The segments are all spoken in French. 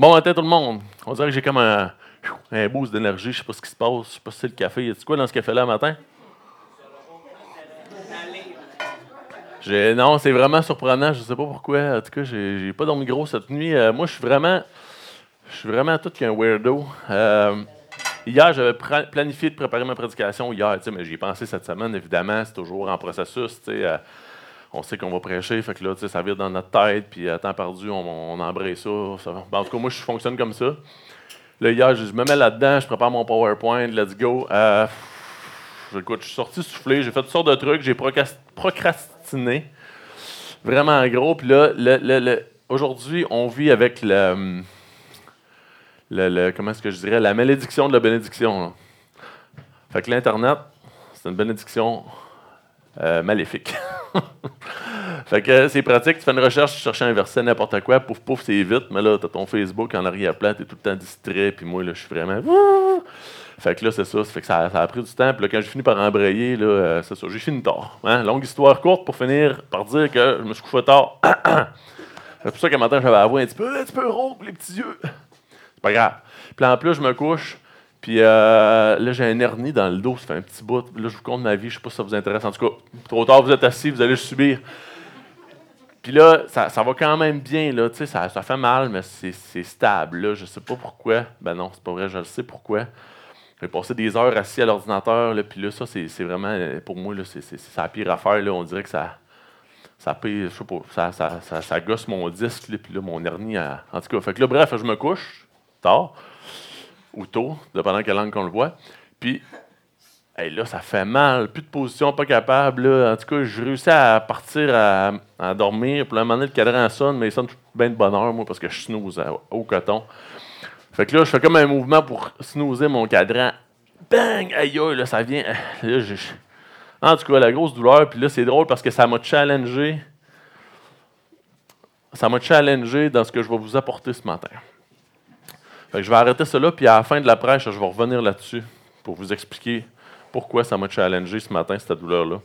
Bon matin tout le monde. On dirait que j'ai comme un, boost d'énergie. Je sais pas ce qui se passe. Je sais pas si c'est le café. Y a quoi dans ce café-là matin? non, c'est vraiment surprenant. Je sais pas pourquoi. En tout cas, j'ai pas dormi gros cette nuit. Euh, moi, je suis vraiment, je suis vraiment tout qu'un weirdo. Euh, hier, j'avais planifié de préparer ma prédication hier, mais j'y ai pensé cette semaine. Évidemment, c'est toujours en processus. Euh, on sait qu'on va prêcher, fait que là, ça vire dans notre tête, puis à temps perdu, on, on embraye ça. Ben, en tout cas, moi, je fonctionne comme ça. Là, hier, je, me mets là-dedans, je prépare mon PowerPoint, let's go. Euh, écoute, je suis sorti soufflé, j'ai fait toutes sortes de trucs, j'ai procrastiné. Vraiment gros. Puis là, aujourd'hui, on vit avec le, le, comment est-ce que je dirais, la malédiction de la bénédiction. Fait que l'Internet, c'est une bénédiction euh, maléfique. fait que c'est pratique, tu fais une recherche, tu cherches un verset, n'importe quoi, pouf pouf, c'est vite, mais là, tu as ton Facebook en arrière-plan, tu es tout le temps distrait, puis moi, là, je suis vraiment. Fait que là, c'est ça, ça fait que ça, a pris du temps, puis là, quand j'ai fini par embrayer, là, euh, c'est ça, j'ai fini tard. Hein? Longue histoire courte pour finir par dire que je me suis couché tard. c'est pour ça qu'un matin, j'avais la voix un petit peu, un petit peu rauque, les petits yeux. C'est pas grave. Puis en plus, je me couche. Puis euh, là, j'ai un hernie dans le dos, ça fait un petit bout. Là, je vous compte ma vie, je sais pas si ça vous intéresse. En tout cas, trop tard, vous êtes assis, vous allez le subir. Puis là, ça, va quand même bien, là, ça, ça fait mal, mais c'est stable. Là. Je sais pas pourquoi. Ben non, c'est pas vrai, je le sais pourquoi. J'ai passé des heures assis à l'ordinateur, puis là, ça, c'est vraiment, pour moi, c'est la pire affaire. Là. On dirait que ça, ça, je sais pas, ça, gosse mon disque, puis là, mon hernie. En tout cas, fait que là, bref, je me couche tard ou tôt, dépendant quelle langue qu'on le voit. Puis là, ça fait mal, plus de position, pas capable. En tout cas, je réussis à partir à, dormir. Puis à un moment le cadran sonne, mais il sonne bien de bonne heure, moi, parce que je snooze au coton. Fait que là, je fais comme un mouvement pour snoozer mon cadran. Bang! Aïe, là, ça vient. En tout cas, la grosse douleur. Puis là, c'est drôle parce que ça m'a challengé. Ça m'a challengé dans ce que je vais vous apporter ce matin je vais arrêter cela, puis à la fin de la prêche, je vais revenir là-dessus pour vous expliquer pourquoi ça m'a challengé ce matin, cette douleur-là.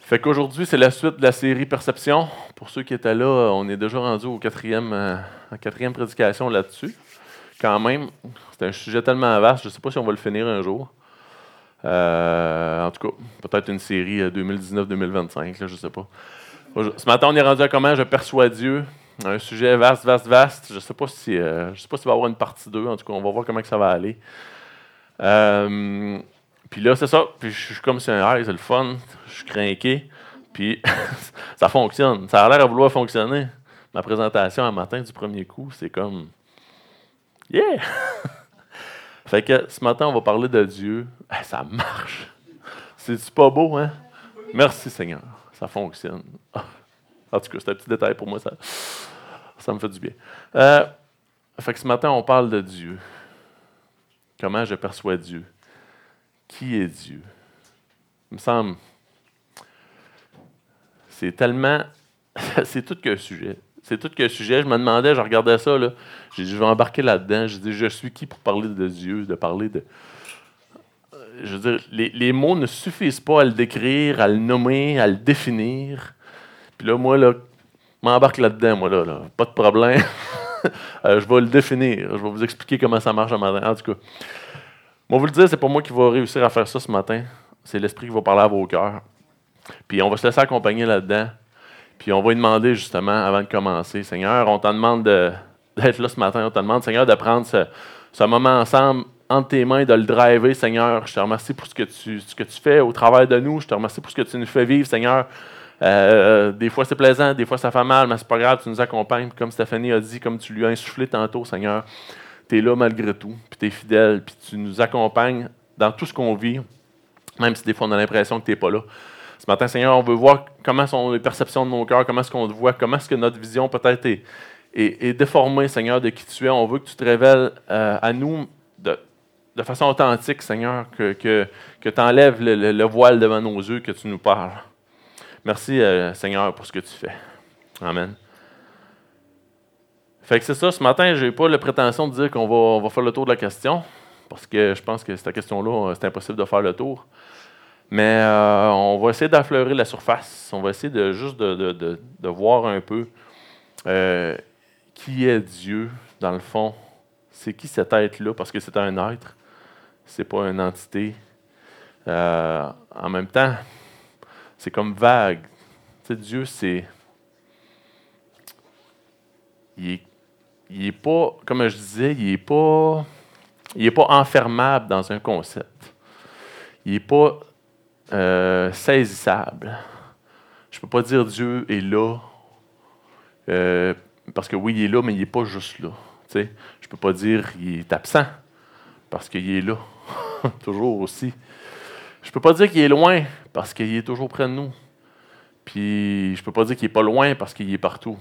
Fait qu'aujourd'hui, c'est la suite de la série Perception. Pour ceux qui étaient là, on est déjà rendu au quatrième, euh, quatrième prédication là-dessus. Quand même, c'est un sujet tellement vaste, je ne sais pas si on va le finir un jour. Euh, en tout cas, peut-être une série 2019-2025, euh, je ne sais pas. Ce matin, on est rendu à comment je perçois Dieu un sujet vaste, vaste, vaste. Je ne sais pas si euh, je sais pas s'il va y avoir une partie 2. En tout cas, on va voir comment ça va aller. Euh, puis là, c'est ça. Puis je suis comme si un c'est le fun. Je suis craqué. Puis ça fonctionne. Ça a l'air à vouloir fonctionner. Ma présentation un matin du premier coup, c'est comme Yeah! fait que ce matin, on va parler de Dieu. ça marche. C'est pas beau, hein? Merci Seigneur. Ça fonctionne. En tout cas, c'est un petit détail pour moi. Ça, ça me fait du bien. Euh, fait que ce matin, on parle de Dieu. Comment je perçois Dieu? Qui est Dieu? Il me semble. C'est tellement. c'est tout qu'un sujet. C'est tout qu'un sujet. Je me demandais, je regardais ça, là. J'ai dit, je vais embarquer là-dedans. Je dis, je suis qui pour parler de Dieu, de parler de. Je veux dire, les, les mots ne suffisent pas à le décrire, à le nommer, à le définir. Puis là, moi, là, m'embarque là-dedans, moi, là, là. Pas de problème. Euh, je vais le définir. Je vais vous expliquer comment ça marche un matin. En tout cas, moi, vous le dire, c'est pas moi qui va réussir à faire ça ce matin. C'est l'Esprit qui va parler à vos cœurs. Puis on va se laisser accompagner là-dedans. Puis on va lui demander, justement, avant de commencer, Seigneur, on t'en demande d'être là ce matin. On te demande, Seigneur, de prendre ce, moment ensemble entre tes mains, de le driver, Seigneur. Je te remercie pour ce que tu, ce que tu fais au travers de nous. Je te remercie pour ce que tu nous fais vivre, Seigneur. Euh, des fois, c'est plaisant, des fois, ça fait mal, mais c'est pas grave, tu nous accompagnes. Comme Stéphanie a dit, comme tu lui as insufflé tantôt, Seigneur, tu es là malgré tout, puis tu es fidèle, puis tu nous accompagnes dans tout ce qu'on vit, même si des fois on a l'impression que tu n'es pas là. Ce matin, Seigneur, on veut voir comment sont les perceptions de nos cœurs, comment est-ce qu'on te voit, comment est-ce que notre vision peut-être est, déformée, Seigneur, de qui tu es. On veut que tu te révèles euh, à nous de, façon authentique, Seigneur, que, que, tu enlèves le voile devant nos yeux, que tu nous parles. Merci, euh, Seigneur, pour ce que tu fais. Amen. Fait que c'est ça, ce matin, je n'ai pas la prétention de dire qu'on va, va faire le tour de la question, parce que je pense que cette question-là, c'est impossible de faire le tour. Mais euh, on va essayer d'affleurer la surface. On va essayer de juste de, voir un peu euh, qui est Dieu, dans le fond, c'est qui cet être-là, parce que c'est un être, c'est pas une entité. Euh, en même temps, c'est comme vague. Tu Dieu, c'est. Il est, pas, comme je disais, il n'est pas, il est pas enfermable dans un concept. Il n'est pas euh, saisissable. Je ne peux pas dire Dieu est là, euh, parce que oui, il est là, mais il n'est pas juste là. Je ne peux pas dire qu'il est absent, parce qu'il est là, toujours aussi. Je ne peux pas dire qu'il est loin, parce qu'il est toujours près de nous. Puis je ne peux pas dire qu'il n'est pas loin, parce qu'il est partout.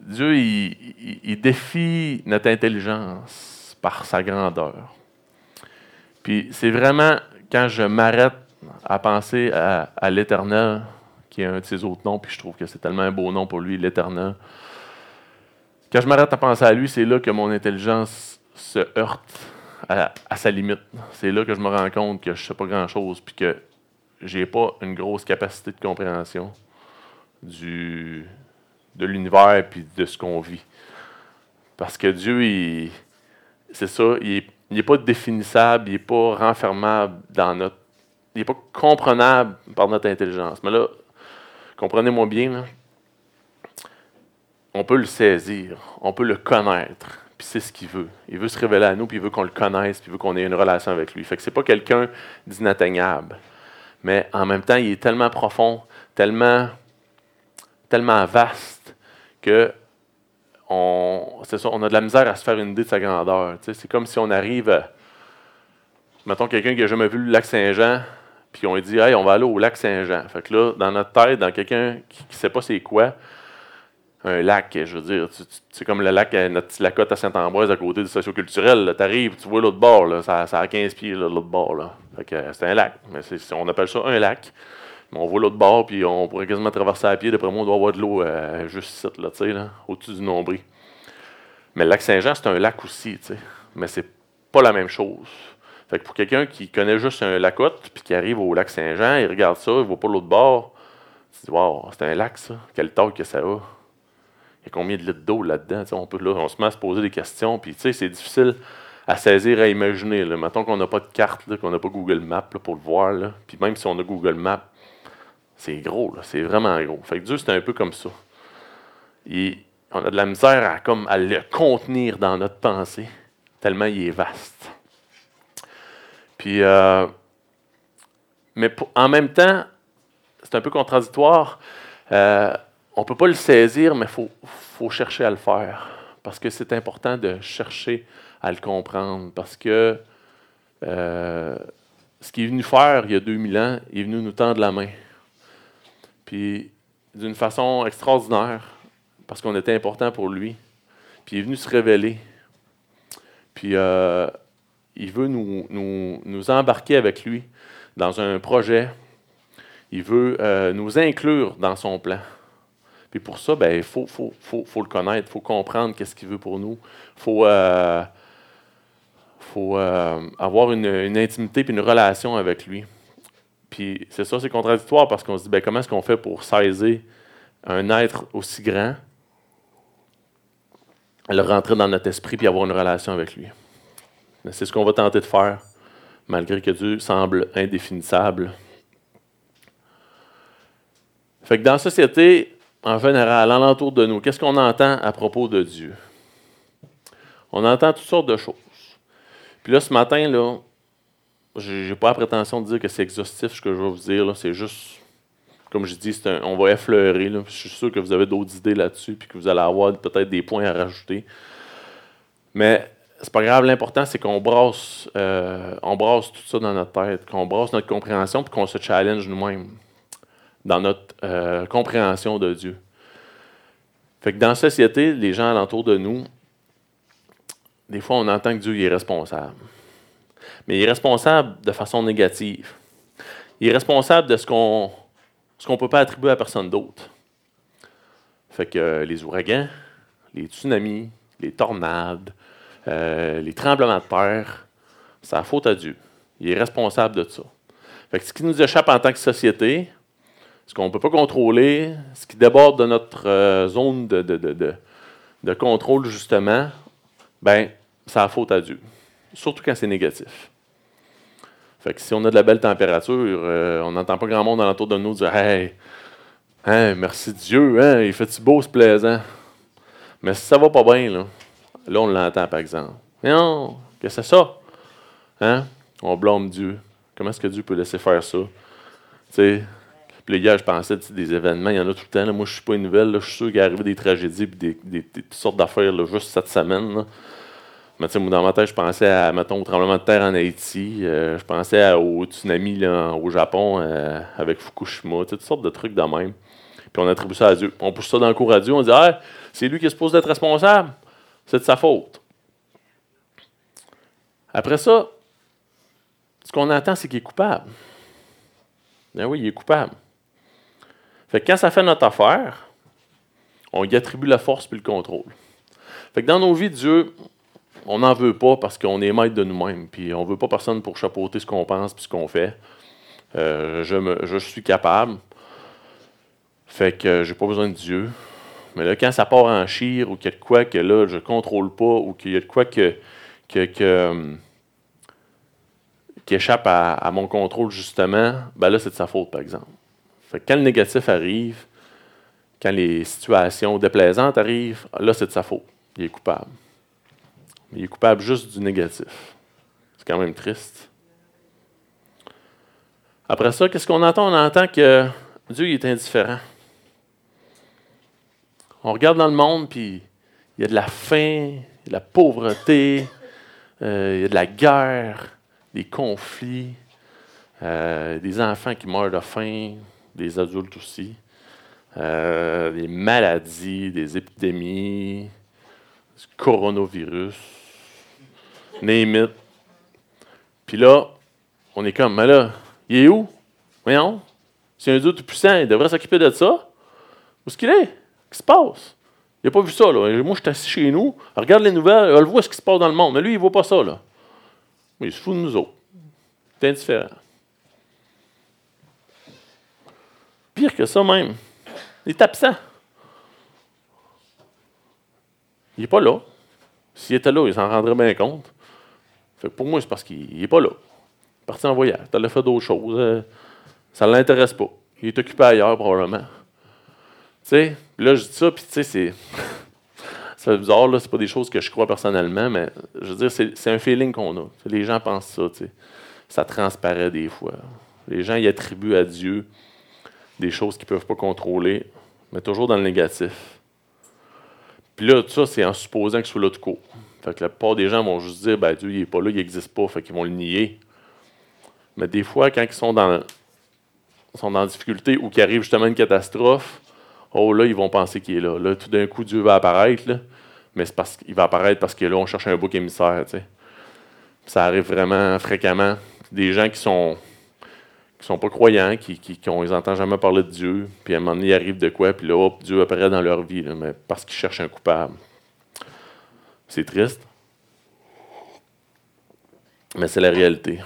Dieu, il, défie notre intelligence par sa grandeur. Puis c'est vraiment quand je m'arrête à penser à, l'Éternel, qui est un de ses autres noms, puis je trouve que c'est tellement un beau nom pour lui, l'Éternel. Quand je m'arrête à penser à lui, c'est là que mon intelligence se heurte à, sa limite. C'est là que je me rends compte que je sais pas grand-chose, puis que j'ai pas une grosse capacité de compréhension de l'univers puis de ce qu'on vit. Parce que Dieu, c'est ça, il n'est pas définissable, il n'est pas renfermable dans notre il n'est pas comprenable par notre intelligence. Mais là, comprenez-moi bien, on peut le saisir, on peut le connaître, puis c'est ce qu'il veut. Il veut se révéler à nous, puis il veut qu'on le connaisse, puis il veut qu'on ait une relation avec lui. Fait que c'est pas quelqu'un d'inatteignable. Mais en même temps, il est tellement profond, tellement, tellement vaste que on, ça, on a de la misère à se faire une idée de sa grandeur. C'est comme si on arrive, mettons quelqu'un qui n'a jamais vu le lac Saint-Jean, puis on dit, hey, on va aller au lac Saint-Jean. Fait que là, dans notre tête, dans quelqu'un qui ne sait pas c'est quoi, un lac, je veux dire, c'est comme le lac, notre petit à Saint-Ambroise à côté du socioculturel. Tu arrives, tu vois l'autre bord, ça, a 15 pieds, l'autre bord. Que c'est un lac. Mais on appelle ça un lac. On voit l'autre bord, puis on pourrait quasiment traverser à pied. D'après moi, on doit avoir de l'eau euh, juste ici, au-dessus du nombril. Mais le lac Saint-Jean, c'est un lac aussi, sais. mais c'est pas la même chose. Fait que pour quelqu'un qui connaît juste un lacote, puis qui arrive au lac Saint-Jean, il regarde ça, il voit pas l'autre bord, il se dit Waouh, c'est un lac ça, quelle taille que ça a. Il y a combien de litres d'eau là-dedans? On, là, on se met à se poser des questions, puis c'est difficile à saisir, à imaginer. Là. Mettons qu'on n'a pas de carte, qu'on n'a pas Google Maps pour le voir, puis même si on a Google Maps, c'est gros, c'est vraiment gros. Fait que Dieu, c'est un peu comme ça. on a de la misère à le contenir dans notre pensée, tellement il est vaste. Puis, euh, mais en même temps, c'est un peu contradictoire. Euh, on ne peut pas le saisir, mais il faut, chercher à le faire. Parce que c'est important de chercher à le comprendre. Parce que euh, ce qu'il est venu faire il y a 2000 ans, il est venu nous tendre la main. Puis d'une façon extraordinaire, parce qu'on était important pour lui. Puis il est venu se révéler. Puis il veut nous, nous, embarquer avec lui dans un projet. Il veut euh, nous inclure dans son plan. Puis pour ça, ben, il faut, faut, faut, le connaître, il faut comprendre qu'est-ce qu'il veut pour nous. Il faut, euh, faut euh, avoir une, intimité et une relation avec lui. Puis c'est ça, c'est contradictoire parce qu'on se dit, ben, comment est-ce qu'on fait pour saisir un être aussi grand, le rentrer dans notre esprit puis avoir une relation avec lui? C'est ce qu'on va tenter de faire, malgré que Dieu semble indéfinissable. Fait que dans la société, en général, alentour de nous, qu'est-ce qu'on entend à propos de Dieu? On entend toutes sortes de choses. Puis là, ce matin, là, j'ai pas la prétention de dire que c'est exhaustif ce que je vais vous dire. C'est juste, comme je dis, on va effleurer. Je suis sûr que vous avez d'autres idées là-dessus, puis que vous allez avoir peut-être des points à rajouter. Mais c'est pas grave, l'important c'est qu'on brasse, euh, tout ça dans notre tête, qu'on brasse notre compréhension puis qu'on se challenge nous-mêmes dans notre euh, compréhension de Dieu. Fait que dans la société, les gens alentour de nous, des fois on entend que Dieu est responsable. Mais il est responsable de façon négative. Il est responsable de ce qu'on ne peut pas attribuer à personne d'autre. Fait que euh, les ouragans, les tsunamis, les tornades, euh, les tremblements de terre, c'est la faute à Dieu. Il est responsable de ça. Fait ce qui nous échappe en tant que société, ce qu'on ne peut pas contrôler, ce qui déborde de notre euh, zone de, de contrôle, justement, ben, ça a faute à Dieu. Surtout quand c'est négatif. Fait que si on a de la belle température, euh, on n'entend pas grand monde l'entour de nous dire Hey, hein, merci Dieu, hein, il fait-tu beau, c'est plaisant? Mais si ça va pas bien, là, là on l'entend par exemple. non, que c'est ça? Hein? On blâme Dieu. Comment est-ce que Dieu peut laisser faire ça? Tu sais, puis hier, je pensais des événements, il y en a tout le temps. Moi, je suis pas une nouvelle. Je suis sûr qu'il est arrivé des tragédies et des, des, sortes d'affaires juste cette semaine. Mais tu sais, dans ma tête, je pensais à, mettons, au tremblement de terre en Haïti. Euh, je pensais au tsunami là, au Japon euh, avec Fukushima. Toutes sortes de trucs de même. Puis on attribue ça à Dieu. On pousse ça dans le cours à Dieu. On dit ah, c'est lui qui est supposé être responsable. C'est de sa faute. Après ça, ce qu'on entend, c'est qu'il est coupable. Ben oui, il est coupable. Fait que quand ça fait notre affaire, on y attribue la force puis le contrôle. Fait que dans nos vies, Dieu, on n'en veut pas parce qu'on est maître de nous-mêmes. Puis on ne veut pas personne pour chapeauter ce qu'on pense puis ce qu'on fait. Euh, je, suis capable. Fait que j'ai pas besoin de Dieu. Mais là, quand ça part en chire ou qu'il y a de quoi que là, je contrôle pas ou qu'il y a de quoi qui échappe à, mon contrôle, justement, ben là, c'est de sa faute, par exemple. Fait quand le négatif arrive, quand les situations déplaisantes arrivent, là, c'est de sa faute. Il est coupable. Il est coupable juste du négatif. C'est quand même triste. Après ça, qu'est-ce qu'on entend? On entend que Dieu est indifférent. On regarde dans le monde, puis il y a de la faim, de la pauvreté, euh, il y a de la guerre, des conflits, euh, des enfants qui meurent de faim, des adultes aussi, euh, des maladies, des épidémies, du coronavirus, name it. Puis là, on est comme, mais là, il est où? Voyons. C'est un Dieu tout-puissant, il devrait s'occuper de ça. Où est-ce qu'il est? Qu'est-ce qui se passe? Il n'a pas vu ça, là. Moi, je suis assis chez nous, regarde les nouvelles, elle voit ce qui se passe dans le monde. Mais lui, il ne voit pas ça, là. Il se fout de nous autres. C'est indifférent. Pire que ça même. Il est absent. Il n'est pas là. S'il était là, il s'en rendrait bien compte. Fait pour moi, c'est parce qu'il n'est pas là. Il est parti en voyage. Il a fait d'autres choses. Euh, ça ne l'intéresse pas. Il est occupé ailleurs, probablement. Tu sais, là, je dis ça, puis tu sais, c'est. c'est bizarre, là, c'est pas des choses que je crois personnellement, mais je veux dire, c'est un feeling qu'on a. Les gens pensent ça. Ça transparaît des fois. Les gens y attribuent à Dieu des choses qu'ils ne peuvent pas contrôler, mais toujours dans le négatif. Puis là, tout ça, c'est en supposant que là de court. Fait que la plupart des gens vont juste dire ben, Dieu, il n'est pas là, il n'existe pas, fait qu'ils vont le nier. Mais des fois, quand ils sont dans, sont dans difficulté ou qu'il arrive justement une catastrophe, oh là, ils vont penser qu'il est là. Là, tout d'un coup, Dieu va apparaître, mais c'est parce qu'il va apparaître parce que là, on cherche un bouc émissaire. Ça arrive vraiment fréquemment. Des gens qui sont qui sont pas croyants, qui, qui, qui n'entendent jamais parler de Dieu, puis à un moment donné, il arrive de quoi, puis là, hop, Dieu apparaît dans leur vie, mais parce qu'ils cherchent un coupable. C'est triste, mais c'est la réalité.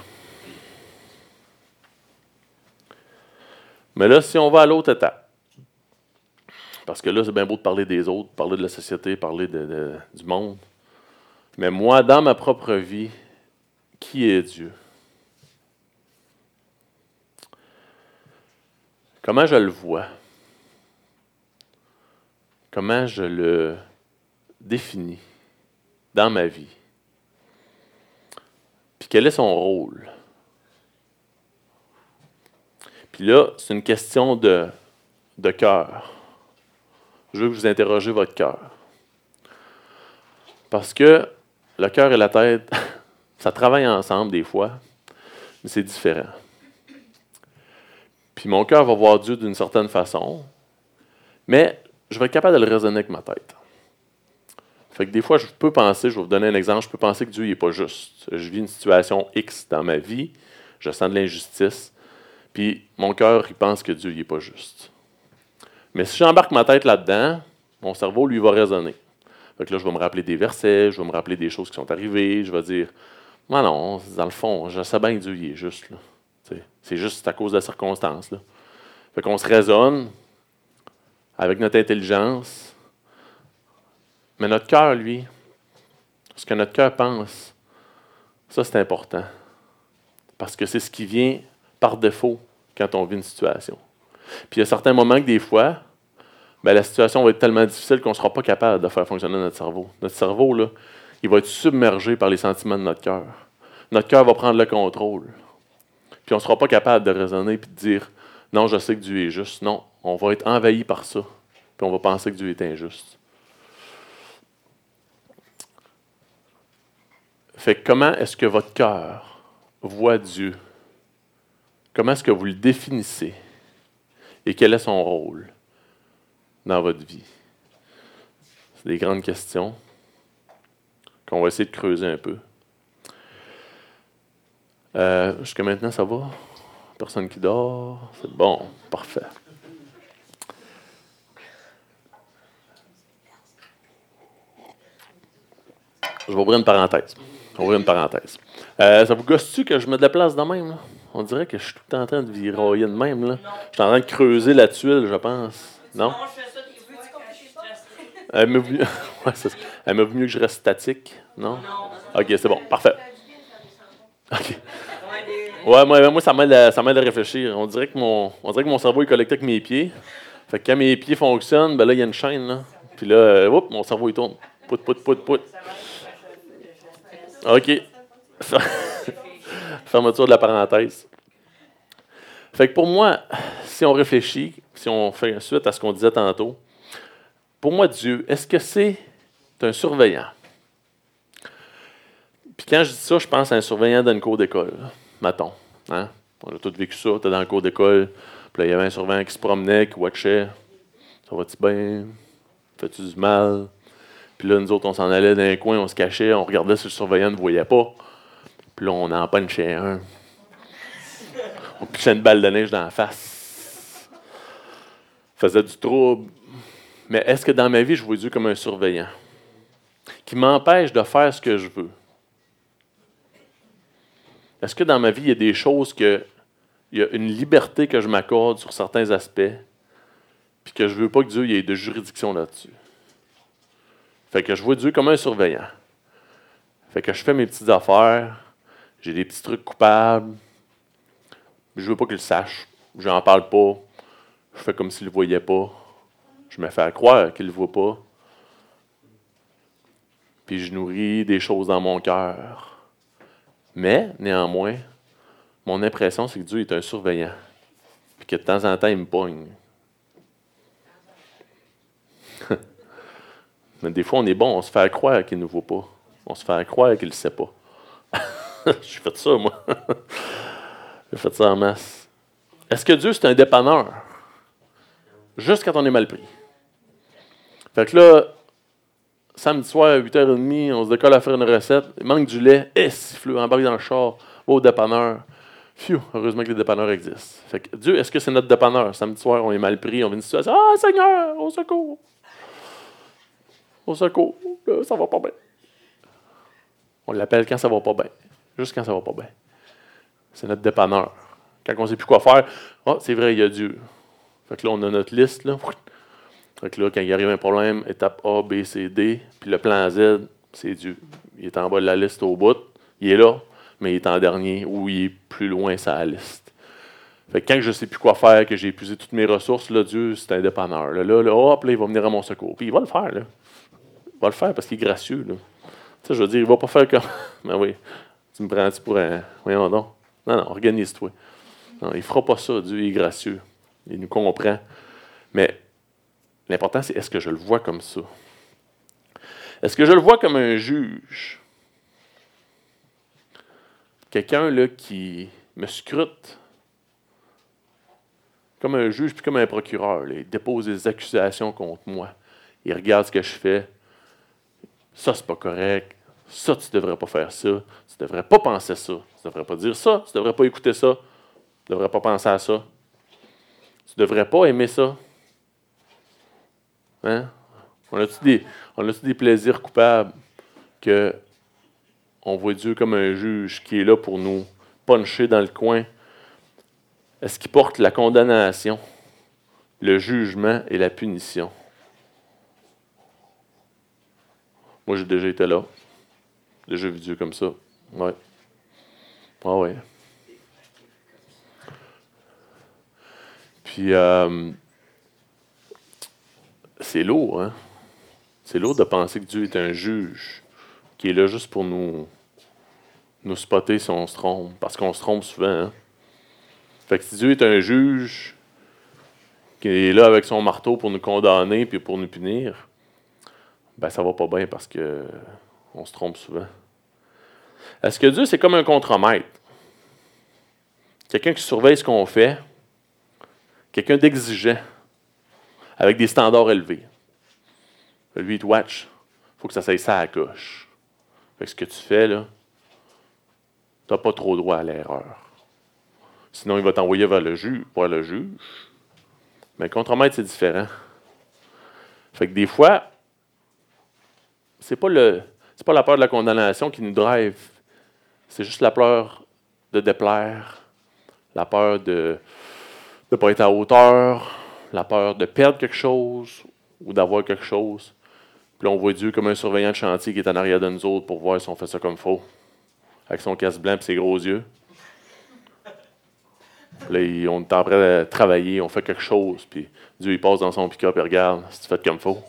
Mais là, si on va à l'autre étape, parce que là, c'est bien beau de parler des autres, parler de la société, parler du monde, mais moi, dans ma propre vie, qui est Dieu? Comment je le vois? Comment je le définis dans ma vie? Puis quel est son rôle? Puis là, c'est une question de, cœur. Je veux que vous interrogez votre cœur. Parce que le cœur et la tête, ça travaille ensemble des fois, mais c'est différent. Puis mon cœur va voir Dieu d'une certaine façon, mais je vais être capable de le raisonner avec ma tête. Fait que des fois, je peux penser, je vais vous donner un exemple, je peux penser que Dieu n'est pas juste. Je vis une situation X dans ma vie, je sens de l'injustice, puis mon cœur, il pense que Dieu n'est pas juste. Mais si j'embarque ma tête là-dedans, mon cerveau, lui, va raisonner. Fait que là, je vais me rappeler des versets, je vais me rappeler des choses qui sont arrivées, je vais dire, non, non, dans le fond, je sais bien que Dieu il est juste. C'est juste à cause de la circonstance. Là. Fait qu'on se raisonne avec notre intelligence, mais notre cœur, lui, ce que notre cœur pense, ça c'est important. Parce que c'est ce qui vient par défaut quand on vit une situation. Puis il y a certains moments que des fois, ben, la situation va être tellement difficile qu'on ne sera pas capable de faire fonctionner notre cerveau. Notre cerveau, il va être submergé par les sentiments de notre cœur. Notre cœur va prendre le contrôle. Puis on ne sera pas capable de raisonner et de dire Non, je sais que Dieu est juste. Non, on va être envahi par ça. Puis on va penser que Dieu est injuste. Fait comment est-ce que votre cœur voit Dieu? Comment est-ce que vous le définissez? Et quel est son rôle dans votre vie? C'est des grandes questions qu'on va essayer de creuser un peu. Euh, jusqu'à maintenant, ça va? Personne qui dort? C'est bon, parfait. Je vais ouvrir une parenthèse. Ouvrir une parenthèse. Euh, ça vous gosse-tu que je me déplace de même? On dirait que je suis tout le temps en train de viroyer de même. Là. Je suis en train de creuser la tuile, je pense. Non? Elle. Elle vu mieux que je reste statique, non? Ok, c'est bon, parfait. Ok. Ouais, moi, moi ça m'aide à, réfléchir. On dirait, que mon, on dirait que mon cerveau est connecté avec mes pieds. Fait que quand mes pieds fonctionnent, ben là, il y a une chaîne. Là. Puis là, euh, mon cerveau, il tourne. Pout, pout, pout, pout. OK. Fermeture de la parenthèse. Fait que pour moi, si on réfléchit, si on fait suite à ce qu'on disait tantôt, pour moi, Dieu, est-ce que c'est un surveillant? Puis quand je dis ça, je pense à un surveillant d'une cour d'école, mettons. Hein? On a tous vécu ça, tu es dans le cours d'école, puis là, il y avait un surveillant qui se promenait, qui watchait. Ça va-tu bien? Fais-tu du mal? Puis là, nous autres, on s'en allait dans un coin, on se cachait, on regardait si le surveillant ne voyait pas. Puis là, on en punchait un. On pichait une balle de neige dans la face. Faisait du trouble. Mais est-ce que dans ma vie, je vois Dieu comme un surveillant qui m'empêche de faire ce que je veux? Est-ce que dans ma vie, il y a des choses que. Il y a une liberté que je m'accorde sur certains aspects, puis que je ne veux pas que Dieu ait de juridiction là-dessus? Fait que je vois Dieu comme un surveillant. Fait que je fais mes petites affaires, j'ai des petits trucs coupables. Je veux pas qu'il sache. J'en parle pas. Je fais comme s'il ne le voyait pas. Je me fais croire qu'il ne le voit pas. Puis je nourris des choses dans mon cœur. Mais, néanmoins, mon impression, c'est que Dieu est un surveillant. Puis que de temps en temps, il me pogne. Mais des fois, on est bon, on se fait croire qu'il ne nous pas. On se fait croire qu'il ne sait pas. J'ai fait ça, moi. J'ai fait ça en masse. Est-ce que Dieu, c'est un dépanneur? Juste quand on est mal pris. Fait que là, samedi soir à 8h30, on se décolle à faire une recette. Il manque du lait. Eh, siffle, embarque dans le char, va au dépanneur. Phew, heureusement que les dépanneurs existent. Fait que Dieu, est-ce que c'est notre dépanneur? Samedi soir, on est mal pris, on vient une situation. Ah, Seigneur, au secours! au secours, ça va pas bien. On l'appelle quand ça va pas bien. Juste quand ça va pas bien. C'est notre dépanneur. Quand on sait plus quoi faire, oh, c'est vrai, il y a Dieu. Fait que là, on a notre liste. Là. Que là, quand il arrive un problème, étape A, B, C, D, puis le plan Z, c'est Dieu. Il est en bas de la liste au bout. Il est là, mais il est en dernier ou il est plus loin la liste. Fait que quand je ne sais plus quoi faire, que j'ai épuisé toutes mes ressources, là, Dieu, c'est un dépanneur. Là, là, hop, là, il va venir à mon secours. Puis il va le faire. Là. Il va le faire parce qu'il est gracieux. Là. Tu sais, je veux dire, il va pas faire comme. Mais oui, tu me prends-tu pour un. Voyons donc. Non, non, organise-toi. Non, il fera pas ça. Dieu est gracieux. Il nous comprend. Mais l'important, c'est est-ce que je le vois comme ça? Est-ce que je le vois comme un juge? Quelqu'un qui me scrute comme un juge puis comme un procureur. il dépose des accusations contre moi. Il regarde ce que je fais. Ça, c'est pas correct. Ça, tu devrais pas faire ça. Tu devrais pas penser ça. Tu devrais pas dire ça. Tu devrais pas écouter ça. Tu devrais pas penser à ça. Tu devrais pas aimer ça. Hein? On a-tu des, des plaisirs coupables que on voit Dieu comme un juge qui est là pour nous puncher dans le coin? Est-ce qu'il porte la condamnation, le jugement et la punition? Moi, j'ai déjà été là. Déjà vu Dieu comme ça. Ouais. Ah ouais. Puis, euh, c'est lourd, hein? C'est lourd de penser que Dieu est un juge qui est là juste pour nous, nous spotter si on se trompe, parce qu'on se trompe souvent. Hein? Fait que si Dieu est un juge qui est là avec son marteau pour nous condamner puis pour nous punir, ben ça va pas bien parce que on se trompe souvent. Est-ce que Dieu, c'est comme un contremaître? Quelqu'un qui surveille ce qu'on fait, quelqu'un d'exigeant, avec des standards élevés. Lui, il te watch. Faut que ça s'aille ça à la coche. Fait que ce que tu fais, là, tu n'as pas trop droit à l'erreur. Sinon, il va t'envoyer vers le juge, pour le juge. Mais contre-maître, c'est différent. Fait que des fois, c'est pas le c'est pas la peur de la condamnation qui nous drive. C'est juste la peur de déplaire, la peur de ne pas être à hauteur, la peur de perdre quelque chose ou d'avoir quelque chose. Puis là, on voit Dieu comme un surveillant de chantier qui est en arrière de nous autres pour voir si on fait ça comme faux. Avec son casque blanc et ses gros yeux. Puis là, on est en train de travailler, on fait quelque chose, puis Dieu, il passe dans son pick-up et regarde si tu fais comme faux.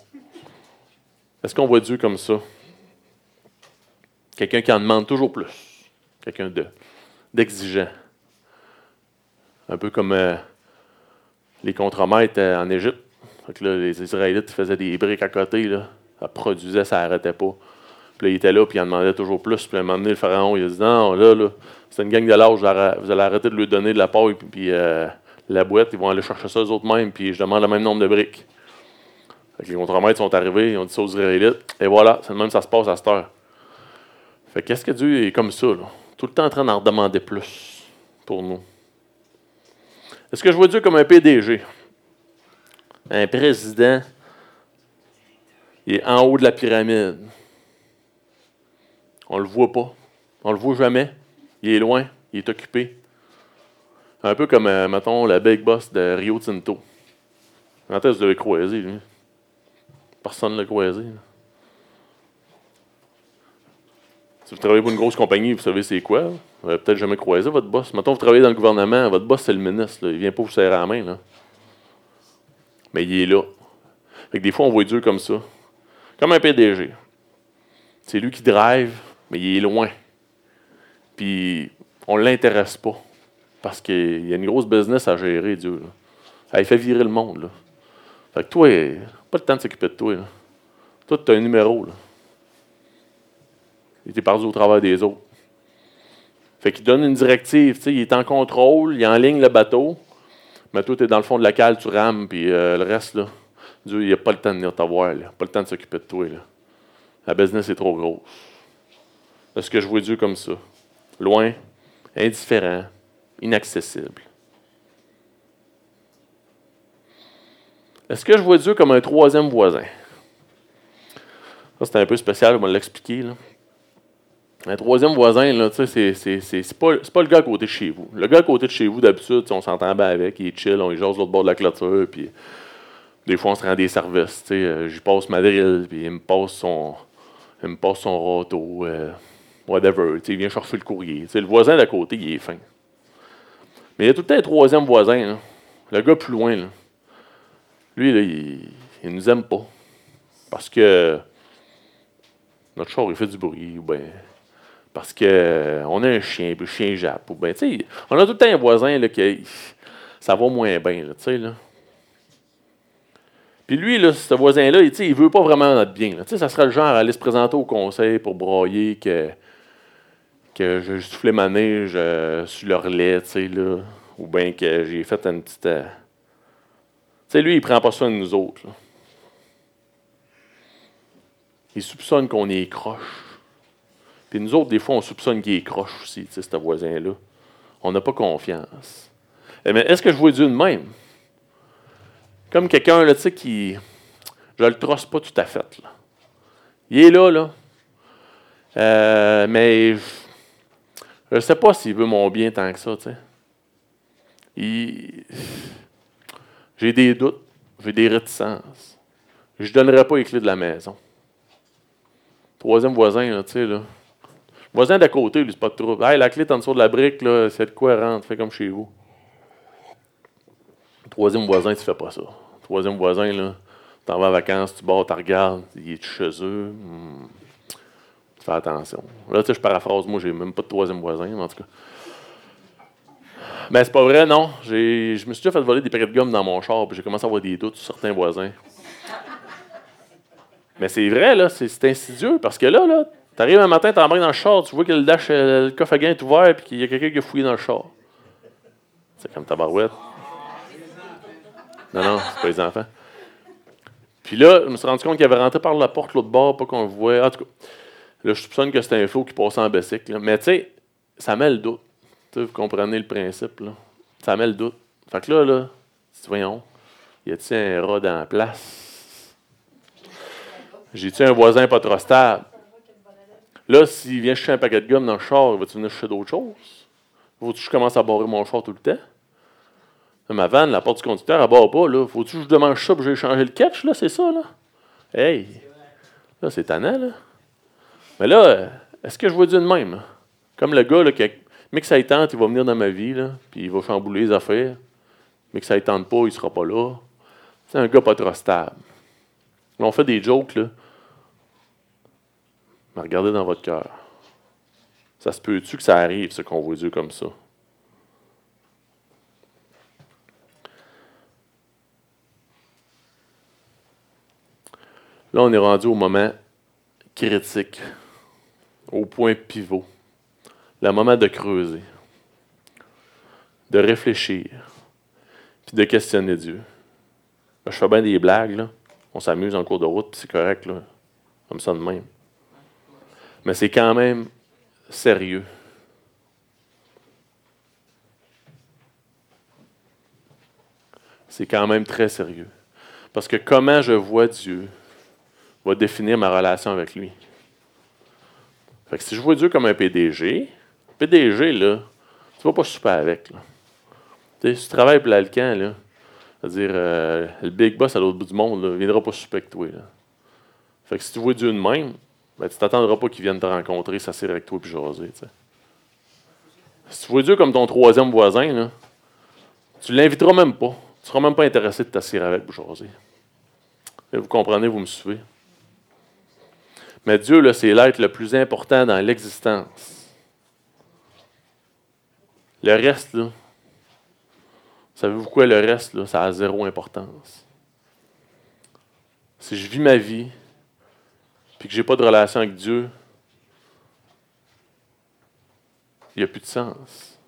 Est-ce qu'on voit Dieu comme ça? Quelqu'un qui en demande toujours plus. Quelqu'un d'exigeant. Un peu comme euh, les contremaîtres euh, en Égypte. les Israélites faisaient des briques à côté. Ça produisait, ça n'arrêtait pas. Puis là, il était là, puis il en demandait toujours plus. Puis à un moment donné, le pharaon, il a dit Non, là, là c'est une gang de l'âge, vous allez arrêter de lui donner de la paille, puis, puis euh, la boîte, ils vont aller chercher ça eux autres mêmes, puis je demande le même nombre de briques. les contremaîtres sont arrivés, ils ont dit ça aux Israélites, et voilà, c'est le même ça se passe à cette heure. Fait qu'est-ce que Dieu est comme ça, là? Tout le temps en train d'en demander plus pour nous. Est-ce que je vois Dieu comme un PDG? Un président, il est en haut de la pyramide. On ne le voit pas. On ne le voit jamais. Il est loin. Il est occupé. Un peu comme, euh, mettons, la big boss de Rio Tinto. Quand est-ce que vous l'avez croisé, lui? Personne ne l'a croisé. Si vous travaillez pour une grosse compagnie, vous savez c'est quoi. Vous n'avez peut-être jamais croisé votre boss. Mettons, vous travaillez dans le gouvernement, votre boss, c'est le ministre. Il ne vient pas vous serrer la main. Là. Mais il est là. Fait des fois, on voit Dieu comme ça. Comme un PDG. C'est lui qui drive, mais il est loin. Puis, on ne l'intéresse pas. Parce qu'il y a une grosse business à gérer, Dieu. il fait virer le monde. Là. Fait que toi, pas le temps de s'occuper de toi. Là. Toi, tu as un numéro. Là. Il était perdu au travers des autres. Fait qu'il donne une directive, il est en contrôle, il ligne le bateau, mais toi, tu es dans le fond de la cale, tu rames, puis euh, le reste, là, Dieu, il n'a pas le temps de venir t'avoir, pas le temps de s'occuper de toi. Là. La business est trop grosse. Est-ce que je vois Dieu comme ça? Loin, indifférent, inaccessible. Est-ce que je vois Dieu comme un troisième voisin? Ça, c'est un peu spécial, on va l'expliquer. Un troisième voisin, là, c'est, pas, pas le gars à côté de chez vous. Le gars à côté de chez vous, d'habitude, on s'entend bien avec, il est chill, on y jase l'autre bord de la clôture, puis des fois, on se rend des services. Tu sais, euh, j'y passe ma drill, puis il me passe son, il me passe son râteau, euh, whatever. Tu sais, il vient chercher le courrier. Le voisin d'à côté, il est fin. Mais il y a tout le temps un troisième voisin, le gars plus loin. Là. Lui, là, il, nous aime pas. Parce que notre char, il fait du bruit, ou bien parce qu'on euh, a un chien, puis chien jappe. On a tout le temps un voisin là, qui ça va moins bien. Là, là. Puis lui, là, ce voisin-là, il ne veut pas vraiment notre bien. Là. Ça serait le genre à aller se présenter au conseil pour broyer que, que je soufflé ma neige euh, sur leur lait, là, ou bien que j'ai fait une petite. Euh, tu sais, lui, il prend pas soin de nous autres. Il soupçonne qu'on est croche. Puis nous autres, des fois, on soupçonne qu'il est croche aussi, ce voisin-là. On n'a pas confiance. Eh mais est-ce que je vois Dieu de même? Comme quelqu'un, là, tu sais, qui. Je le trosse pas tout à fait, là. Il est là, là. Euh, mais je sais pas s'il veut mon bien tant que ça, tu sais. J'ai des doutes, j'ai des réticences. Je ne donnerai pas les clés de la maison. Troisième voisin, tu sais, là. Voisin d'à côté, lui, c'est pas de trouble. Hey, la clé est en dessous de la brique, là, c'est de quoi rentre, fais comme chez vous. Troisième voisin, tu fais pas ça. Troisième voisin, là, t'en vas en vacances, tu bats, tu regardes, il est chez eux. Hmm. Fais attention. Là, tu sais, je paraphrase, moi, j'ai même pas de troisième voisin, en tout cas. Mais c'est pas vrai, non. Je me suis déjà fait voler des paquets de gomme dans mon char, puis j'ai commencé à avoir des doutes sur certains voisins. Mais c'est vrai, là, c'est insidieux, parce que là, là, t'arrives un matin, t'embarques dans le char, tu vois que le dash, le coffre à gain est ouvert, puis qu'il y a quelqu'un qui a fouillé dans le char. C'est comme ta barouette. Non, non, c'est pas les enfants. Puis là, je me suis rendu compte qu'il avait rentré par la porte l'autre bord, pas qu'on le voit. En tout cas, là, je soupçonne que c'était un faux qui passait en bicycle. Mais tu sais, ça met le doute. vous comprenez le principe, là. Ça met le doute. Fait que là, là, voyons, y a-t-il un rat dans la place? J'ai-tu un voisin pas trop stable? Là, s'il vient chercher un paquet de gomme dans le char, va-tu venir chercher d'autres choses? Faut-tu que je commence à barrer mon char tout le temps? Ma vanne, la porte du conducteur, elle barre pas, là. Faut-tu que je demande ça pour que j'ai changé le catch, là? C'est ça, là? Hey! Là, c'est tannant, là. Mais là, est-ce que je vois de même? Comme le gars, là, mais que ça tente, il va venir dans ma vie, là, puis il va chambouler les affaires. Mais que ça ne tente pas, il sera pas là. C'est un gars pas trop stable. on fait des jokes, là. Mais regardez dans votre cœur. Ça se peut-tu que ça arrive, ce qu'on voit Dieu comme ça? Là, on est rendu au moment critique, au point pivot, le moment de creuser, de réfléchir, puis de questionner Dieu. je fais bien des blagues, là. on s'amuse en cours de route, puis c'est correct, là. comme ça de même. Mais c'est quand même sérieux. C'est quand même très sérieux. Parce que comment je vois Dieu, va définir ma relation avec lui. Fait que si je vois Dieu comme un PDG, PDG, là, tu vas pas super avec. Là. Si tu travailles pour l'Alcan, là, c'est-à-dire euh, le big boss à l'autre bout du monde, ne viendra pas super avec toi. Fait que si tu vois Dieu de même, ben, tu t'attendras pas qu'il vienne te rencontrer, s'asseoir avec toi et jaser. Si tu vois Dieu comme ton troisième voisin, là, tu l'inviteras même pas. Tu ne seras même pas intéressé de t'asseoir avec pour jaser. vous comprenez, vous me suivez? Mais Dieu, c'est l'être le plus important dans l'existence. Le reste, là, savez-vous quoi, le reste, ça a zéro importance. Si je vis ma vie, puis que je n'ai pas de relation avec Dieu, il n'y a plus de sens.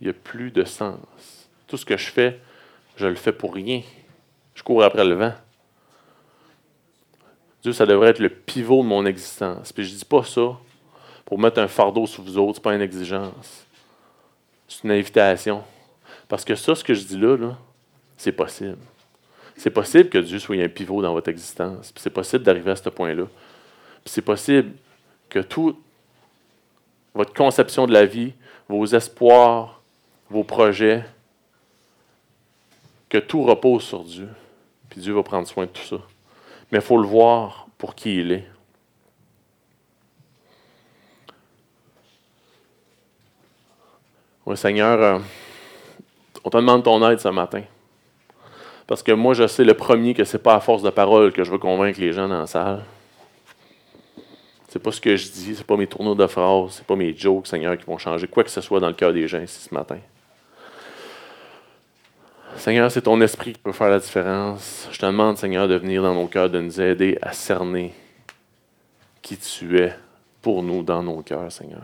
Il n'y a plus de sens. Tout ce que je fais, je le fais pour rien. Je cours après le vent. Dieu, ça devrait être le pivot de mon existence. Puis je dis pas ça pour mettre un fardeau sur vous autres, ce n'est pas une exigence. C'est une invitation. Parce que ça, ce que je dis là, là c'est possible. C'est possible que Dieu soit un pivot dans votre existence. c'est possible d'arriver à ce point-là. c'est possible que toute votre conception de la vie, vos espoirs, vos projets, que tout repose sur Dieu. Puis Dieu va prendre soin de tout ça mais il faut le voir pour qui il est. Oui, Seigneur, euh, on te demande ton aide ce matin. Parce que moi, je sais le premier que ce n'est pas à force de parole que je veux convaincre les gens dans la salle. C'est pas ce que je dis, c'est pas mes tourneaux de phrases, c'est pas mes jokes, Seigneur, qui vont changer quoi que ce soit dans le cœur des gens ici ce matin. Seigneur, c'est ton esprit qui peut faire la différence. Je te demande, Seigneur, de venir dans nos cœurs, de nous aider à cerner qui tu es pour nous dans nos cœurs, Seigneur.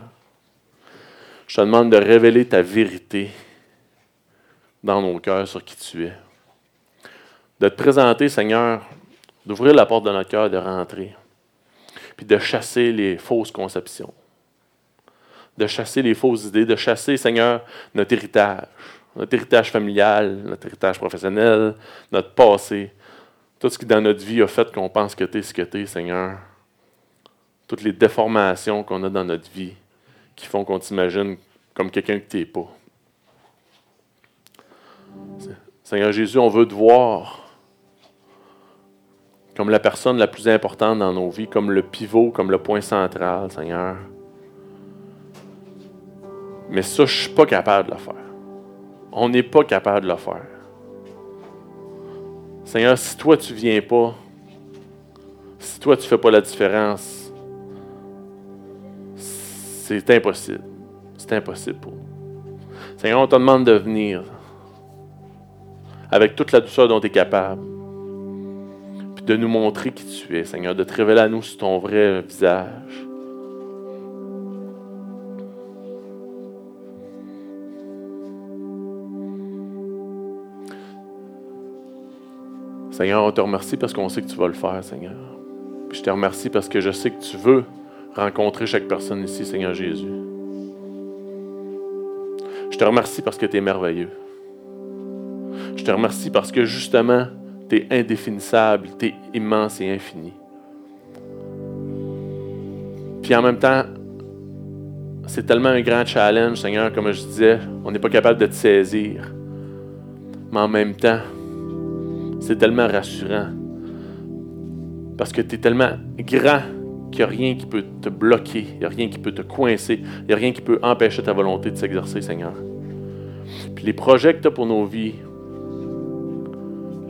Je te demande de révéler ta vérité dans nos cœurs sur qui tu es. De te présenter, Seigneur, d'ouvrir la porte de notre cœur, de rentrer, puis de chasser les fausses conceptions, de chasser les fausses idées, de chasser, Seigneur, notre héritage notre héritage familial, notre héritage professionnel, notre passé, tout ce qui dans notre vie a fait qu'on pense que tu es ce que tu es, Seigneur. Toutes les déformations qu'on a dans notre vie qui font qu'on t'imagine comme quelqu'un que tu n'es pas. Seigneur Jésus, on veut te voir comme la personne la plus importante dans nos vies, comme le pivot, comme le point central, Seigneur. Mais ça, je ne suis pas capable de le faire. On n'est pas capable de le faire. Seigneur, si toi, tu ne viens pas, si toi, tu ne fais pas la différence, c'est impossible. C'est impossible pour nous. Seigneur, on te demande de venir avec toute la douceur dont tu es capable de nous montrer qui tu es, Seigneur, de te révéler à nous ton vrai visage. Seigneur, on te remercie parce qu'on sait que tu vas le faire, Seigneur. je te remercie parce que je sais que tu veux rencontrer chaque personne ici, Seigneur Jésus. Je te remercie parce que tu es merveilleux. Je te remercie parce que justement, tu es indéfinissable, tu es immense et infini. Puis en même temps, c'est tellement un grand challenge, Seigneur, comme je disais, on n'est pas capable de te saisir. Mais en même temps, c'est tellement rassurant. Parce que tu tellement grand qu'il n'y a rien qui peut te bloquer, il n'y a rien qui peut te coincer, il n'y a rien qui peut empêcher ta volonté de s'exercer, Seigneur. Puis les projets que tu as pour nos vies,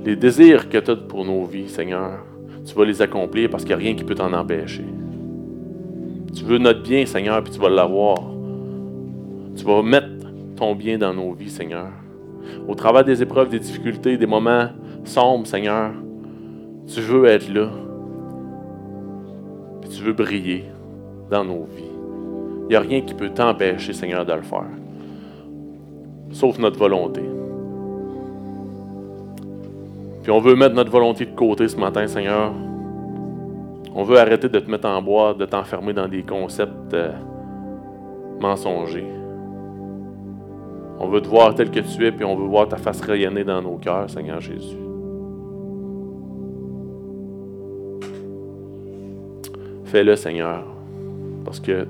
les désirs que tu as pour nos vies, Seigneur, tu vas les accomplir parce qu'il n'y a rien qui peut t'en empêcher. Tu veux notre bien, Seigneur, puis tu vas l'avoir. Tu vas mettre ton bien dans nos vies, Seigneur. Au travers des épreuves, des difficultés, des moments sombres, Seigneur, tu veux être là. Puis tu veux briller dans nos vies. Il n'y a rien qui peut t'empêcher, Seigneur, de le faire. Sauf notre volonté. Puis on veut mettre notre volonté de côté ce matin, Seigneur. On veut arrêter de te mettre en bois, de t'enfermer dans des concepts euh, mensongers. On veut te voir tel que tu es, puis on veut voir ta face rayonner dans nos cœurs, Seigneur Jésus. Fais-le, Seigneur, parce que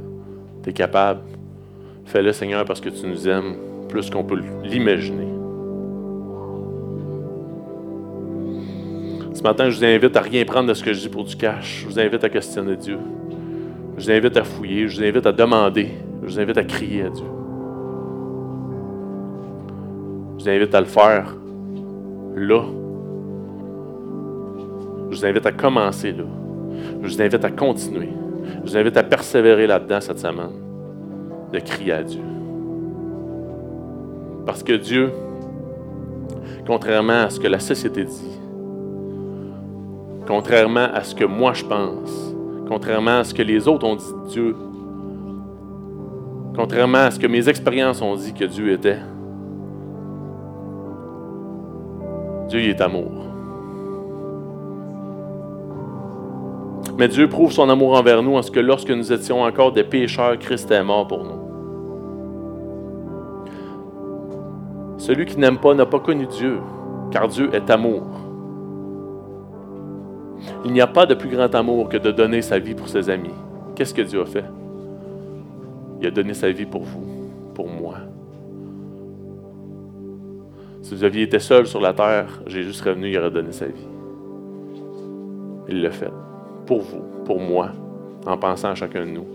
tu es capable. Fais-le, Seigneur, parce que tu nous aimes plus qu'on peut l'imaginer. Matin, je vous invite à rien prendre de ce que je dis pour du cash. Je vous invite à questionner Dieu. Je vous invite à fouiller. Je vous invite à demander. Je vous invite à crier à Dieu. Je vous invite à le faire là. Je vous invite à commencer là. Je vous invite à continuer. Je vous invite à persévérer là-dedans cette semaine. De crier à Dieu. Parce que Dieu, contrairement à ce que la société dit, contrairement à ce que moi je pense, contrairement à ce que les autres ont dit de Dieu, contrairement à ce que mes expériences ont dit que Dieu était. Dieu est amour. Mais Dieu prouve son amour envers nous en ce que lorsque nous étions encore des pécheurs, Christ est mort pour nous. Celui qui n'aime pas n'a pas connu Dieu, car Dieu est amour. Il n'y a pas de plus grand amour que de donner sa vie pour ses amis. Qu'est-ce que Dieu a fait? Il a donné sa vie pour vous, pour moi. Si vous aviez été seul sur la terre, Jésus serait venu, il aurait donné sa vie. Il l'a fait. Pour vous, pour moi, en pensant à chacun de nous.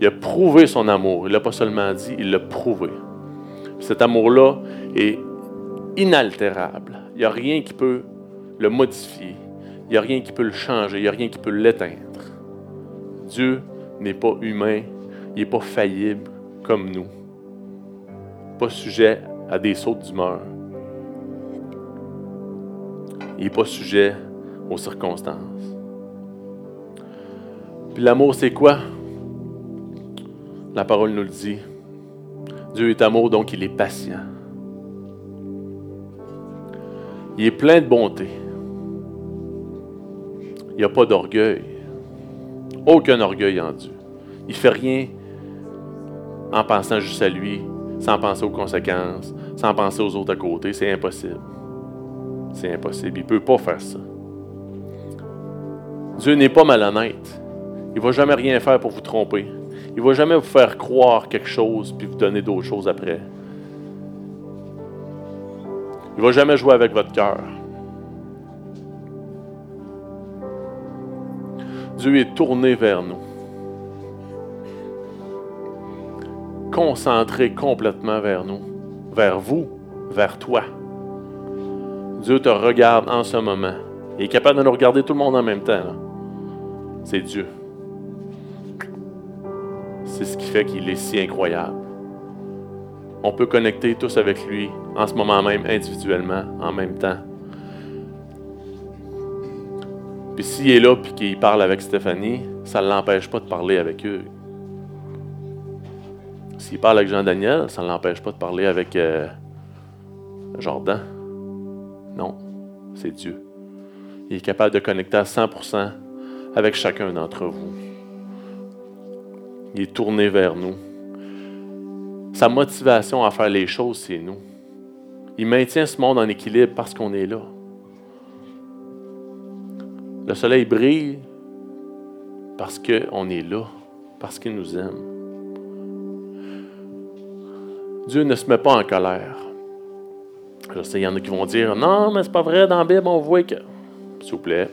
Il a prouvé son amour. Il ne l'a pas seulement dit, il l'a prouvé. Cet amour-là est inaltérable. Il n'y a rien qui peut le modifier. Il n'y a rien qui peut le changer, il n'y a rien qui peut l'éteindre. Dieu n'est pas humain, il n'est pas faillible comme nous. Pas sujet à des sautes d'humeur. Il n'est pas sujet aux circonstances. Puis l'amour, c'est quoi? La parole nous le dit. Dieu est amour, donc il est patient. Il est plein de bonté. Il n'y a pas d'orgueil. Aucun orgueil en Dieu. Il ne fait rien en pensant juste à lui, sans penser aux conséquences, sans penser aux autres à côté. C'est impossible. C'est impossible. Il ne peut pas faire ça. Dieu n'est pas malhonnête. Il ne va jamais rien faire pour vous tromper. Il ne va jamais vous faire croire quelque chose puis vous donner d'autres choses après. Il ne va jamais jouer avec votre cœur. Dieu est tourné vers nous. Concentré complètement vers nous, vers vous, vers toi. Dieu te regarde en ce moment. Il est capable de nous regarder tout le monde en même temps. C'est Dieu. C'est ce qui fait qu'il est si incroyable. On peut connecter tous avec lui en ce moment même, individuellement, en même temps. Puis s'il est là et qu'il parle avec Stéphanie, ça ne l'empêche pas de parler avec eux. S'il parle avec Jean-Daniel, ça ne l'empêche pas de parler avec euh, Jordan. Non, c'est Dieu. Il est capable de connecter à 100% avec chacun d'entre vous. Il est tourné vers nous. Sa motivation à faire les choses, c'est nous. Il maintient ce monde en équilibre parce qu'on est là. Le soleil brille parce qu'on est là, parce qu'il nous aime. Dieu ne se met pas en colère. Je sais, il y en a qui vont dire Non, mais c'est pas vrai, dans la Bible, on voit que. S'il vous plaît.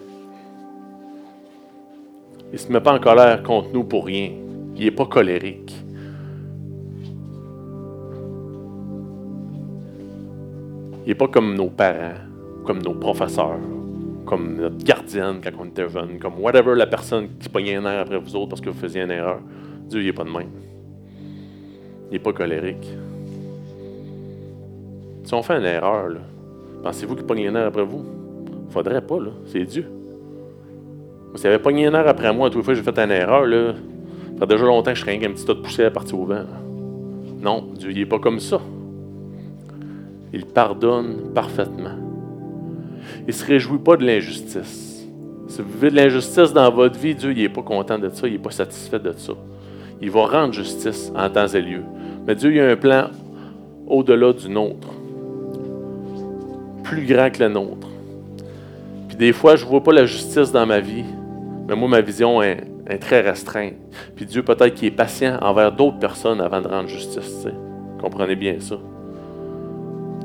Il ne se met pas en colère contre nous pour rien. Il n'est pas colérique. Il n'est pas comme nos parents, comme nos professeurs, comme notre gardienne quand on était jeune, comme whatever la personne qui pognait un air après vous autres parce que vous faisiez une erreur. Dieu, il n'est pas de même. Il n'est pas colérique. Si on fait une erreur, pensez-vous qu'il pogne un air après vous? Faudrait pas, là. C'est Dieu. S'il avait pogné un air après moi, toutes les fois que j'ai fait une erreur, là, ça fait déjà longtemps que je serais un petit tas de poussière parti au vent. Non, Dieu, il n'est pas comme ça. Il pardonne parfaitement. Il ne se réjouit pas de l'injustice. Si vous vivez de l'injustice dans votre vie, Dieu n'est pas content de ça, il n'est pas satisfait de ça. Il va rendre justice en temps et lieu. Mais Dieu il a un plan au-delà du nôtre, plus grand que le nôtre. Puis des fois, je ne vois pas la justice dans ma vie, mais moi, ma vision est, très restreinte. Puis Dieu, peut-être qu'il est patient envers d'autres personnes avant de rendre justice. Comprenez bien ça.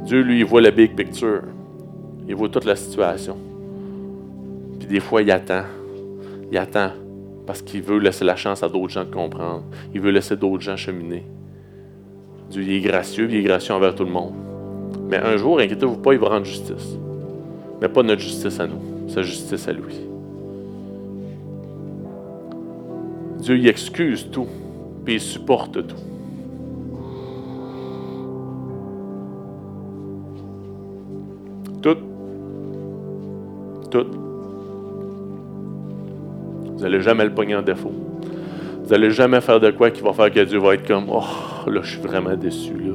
Dieu, lui, il voit la big picture. Il voit toute la situation. Puis des fois, il attend. Il attend parce qu'il veut laisser la chance à d'autres gens de comprendre. Il veut laisser d'autres gens cheminer. Dieu il est gracieux, il est gracieux envers tout le monde. Mais un jour, inquiétez-vous pas, il va rendre justice. Mais pas notre justice à nous, sa justice à lui. Dieu, il excuse tout, puis il supporte tout. Tout. Tout. Vous n'allez jamais le pogner en défaut. Vous n'allez jamais faire de quoi qui va faire que Dieu va être comme Oh, là, je suis vraiment déçu, là.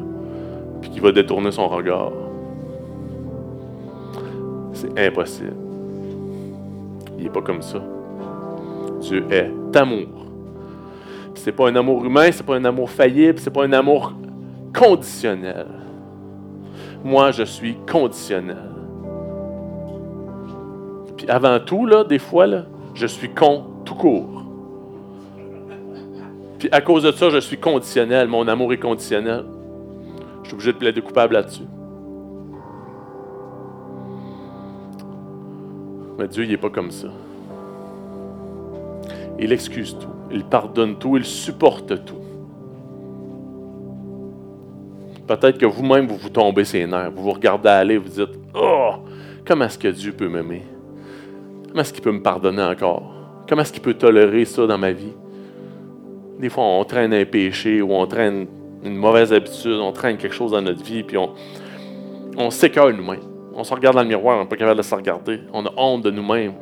Puis qu'il va détourner son regard. C'est impossible. Il n'est pas comme ça. Dieu est amour. C'est pas un amour humain, c'est pas un amour faillible, c'est pas un amour conditionnel. Moi, je suis conditionnel avant tout, là, des fois, je suis con tout court. Puis à cause de ça, je suis conditionnel. Mon amour est conditionnel. Je suis obligé de plaider coupable là-dessus. Mais Dieu, il n'est pas comme ça. Il excuse tout. Il pardonne tout. Il supporte tout. Peut-être que vous-même, vous vous tombez ses nerfs. Vous vous regardez aller, vous dites Oh, comment est-ce que Dieu peut m'aimer? Comment est-ce qu'il peut me pardonner encore? Comment est-ce qu'il peut tolérer ça dans ma vie? Des fois, on traîne un péché ou on traîne une mauvaise habitude, on traîne quelque chose dans notre vie, puis on, on s'écœure nous-mêmes. On se regarde dans le miroir, on n'est pas capable de se regarder. On a honte de nous-mêmes.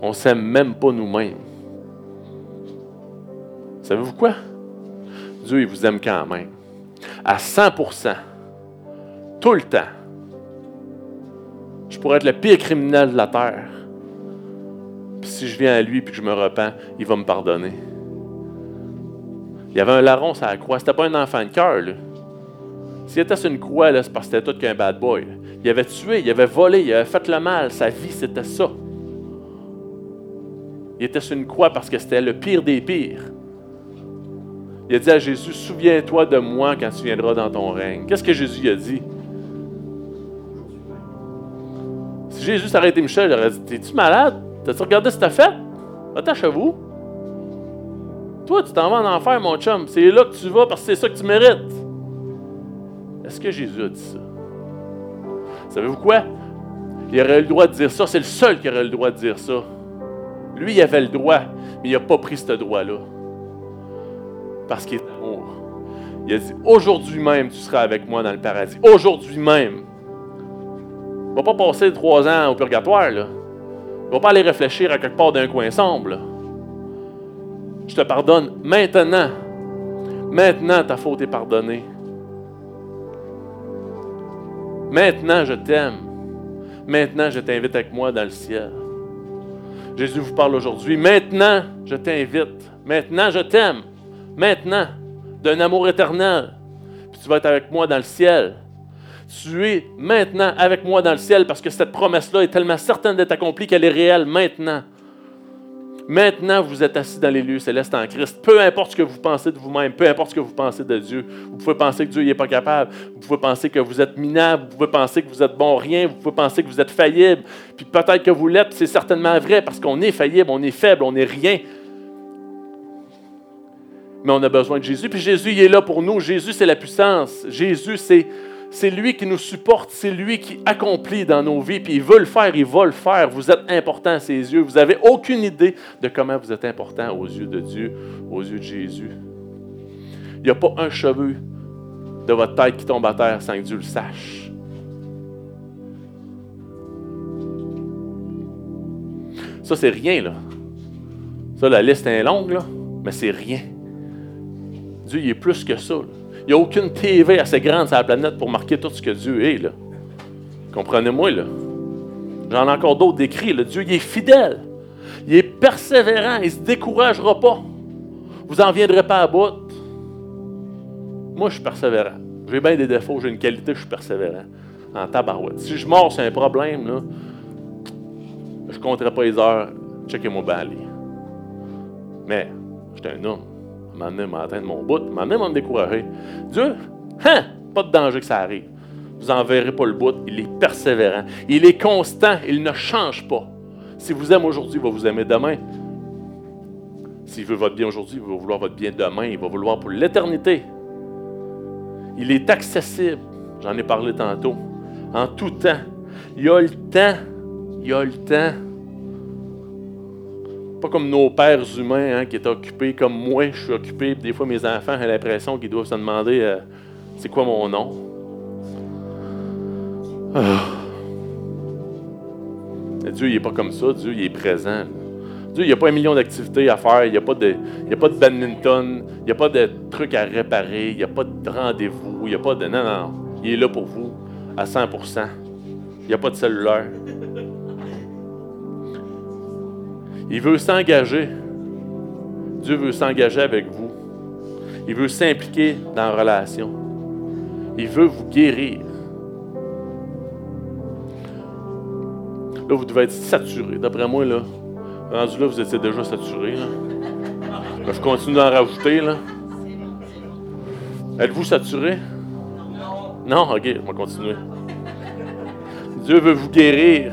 On s'aime même pas nous-mêmes. Savez-vous quoi? Dieu, il vous aime quand même. À 100%. Tout le temps. Je pourrais être le pire criminel de la terre. Puis si je viens à lui et que je me repens, il va me pardonner. Il y avait un larron sur la croix. C'était pas un enfant de cœur. S'il était sur une croix, c'est parce que c'était tout qu'un bad boy. Il avait tué, il avait volé, il avait fait le mal. Sa vie, c'était ça. Il était sur une croix parce que c'était le pire des pires. Il a dit à Jésus, souviens-toi de moi quand tu viendras dans ton règne. Qu'est-ce que Jésus a dit? Si Jésus s'arrêtait Michel, il aurait dit, t'es-tu malade? T'as-tu regardé ce que t'as fait? Attache à vous. Toi, tu t'en vas en enfer, mon chum. C'est là que tu vas parce que c'est ça que tu mérites. Est-ce que Jésus a dit ça? Savez-vous quoi? Il aurait eu le droit de dire ça. C'est le seul qui aurait le droit de dire ça. Lui, il avait le droit, mais il n'a pas pris ce droit-là. Parce qu'il est amour. Il a dit Aujourd'hui même, tu seras avec moi dans le paradis. Aujourd'hui même. Ne va pas passer trois ans au purgatoire. Là. Ne va pas aller réfléchir à quelque part d'un coin sombre. Je te pardonne maintenant. Maintenant, ta faute est pardonnée. Maintenant, je t'aime. Maintenant, je t'invite avec moi dans le ciel. Jésus vous parle aujourd'hui. Maintenant, je t'invite. Maintenant, je t'aime. Maintenant, d'un amour éternel. Puis tu vas être avec moi dans le ciel. Tu es maintenant avec moi dans le ciel parce que cette promesse-là est tellement certaine d'être accomplie qu'elle est réelle maintenant. Maintenant, vous êtes assis dans les lieux célestes en Christ. Peu importe ce que vous pensez de vous-même, peu importe ce que vous pensez de Dieu. Vous pouvez penser que Dieu n'est pas capable. Vous pouvez penser que vous êtes minable. Vous pouvez penser que vous êtes bon rien. Vous pouvez penser que vous êtes faillible. Puis peut-être que vous l'êtes, c'est certainement vrai parce qu'on est faillible, on est faible, on n'est rien. Mais on a besoin de Jésus. Puis Jésus, il est là pour nous. Jésus, c'est la puissance. Jésus, c'est c'est lui qui nous supporte, c'est lui qui accomplit dans nos vies, puis il veut le faire, il va le faire. Vous êtes important à ses yeux. Vous n'avez aucune idée de comment vous êtes important aux yeux de Dieu, aux yeux de Jésus. Il n'y a pas un cheveu de votre tête qui tombe à terre sans que Dieu le sache. Ça, c'est rien, là. Ça, la liste est longue, là, mais c'est rien. Dieu, il est plus que ça. Là. N'y a aucune TV assez grande sur la planète pour marquer tout ce que Dieu est. Comprenez-moi, là. J'en ai encore d'autres décrits. Dieu, il est fidèle. Il est persévérant. Il ne se découragera pas. Vous n'en viendrez pas à bout. Moi, je suis persévérant. J'ai bien des défauts, j'ai une qualité, je suis persévérant. En tabarouette. Si je mords, c'est un problème, là. Je ne compterai pas les heures. Checkez-moi bien Mais, j'étais un homme m'amener m'atteindre mon bout, m'amener à me décourager. Dieu, hein, pas de danger que ça arrive. Vous n'en verrez pas le bout. Il est persévérant. Il est constant. Il ne change pas. Si vous aimez aujourd'hui, il va vous aimer demain. S'il veut votre bien aujourd'hui, il va vouloir votre bien demain. Il va vouloir pour l'éternité. Il est accessible. J'en ai parlé tantôt. En tout temps. Il y a le temps. Il y a le temps. Pas comme nos pères humains hein, qui étaient occupés, comme moi, je suis occupé. Des fois, mes enfants ont l'impression qu'ils doivent se demander euh, c'est quoi mon nom. Ah. Dieu, il n'est pas comme ça. Dieu, il est présent. Dieu, il n'y a pas un million d'activités à faire. Il n'y a, pas de, a pas de badminton. Il n'y a pas de trucs à réparer. Il n'y a pas de rendez-vous. Il n'y a pas de. Non, non. Il est là pour vous à 100 Il n'y a pas de cellulaire. Il veut s'engager. Dieu veut s'engager avec vous. Il veut s'impliquer dans la relation. Il veut vous guérir. Là, vous devez être saturé. D'après moi, là, là, vous étiez déjà saturé. Je continue d'en rajouter. Êtes-vous saturé? Non. Non? OK, on va continuer. Dieu veut vous guérir.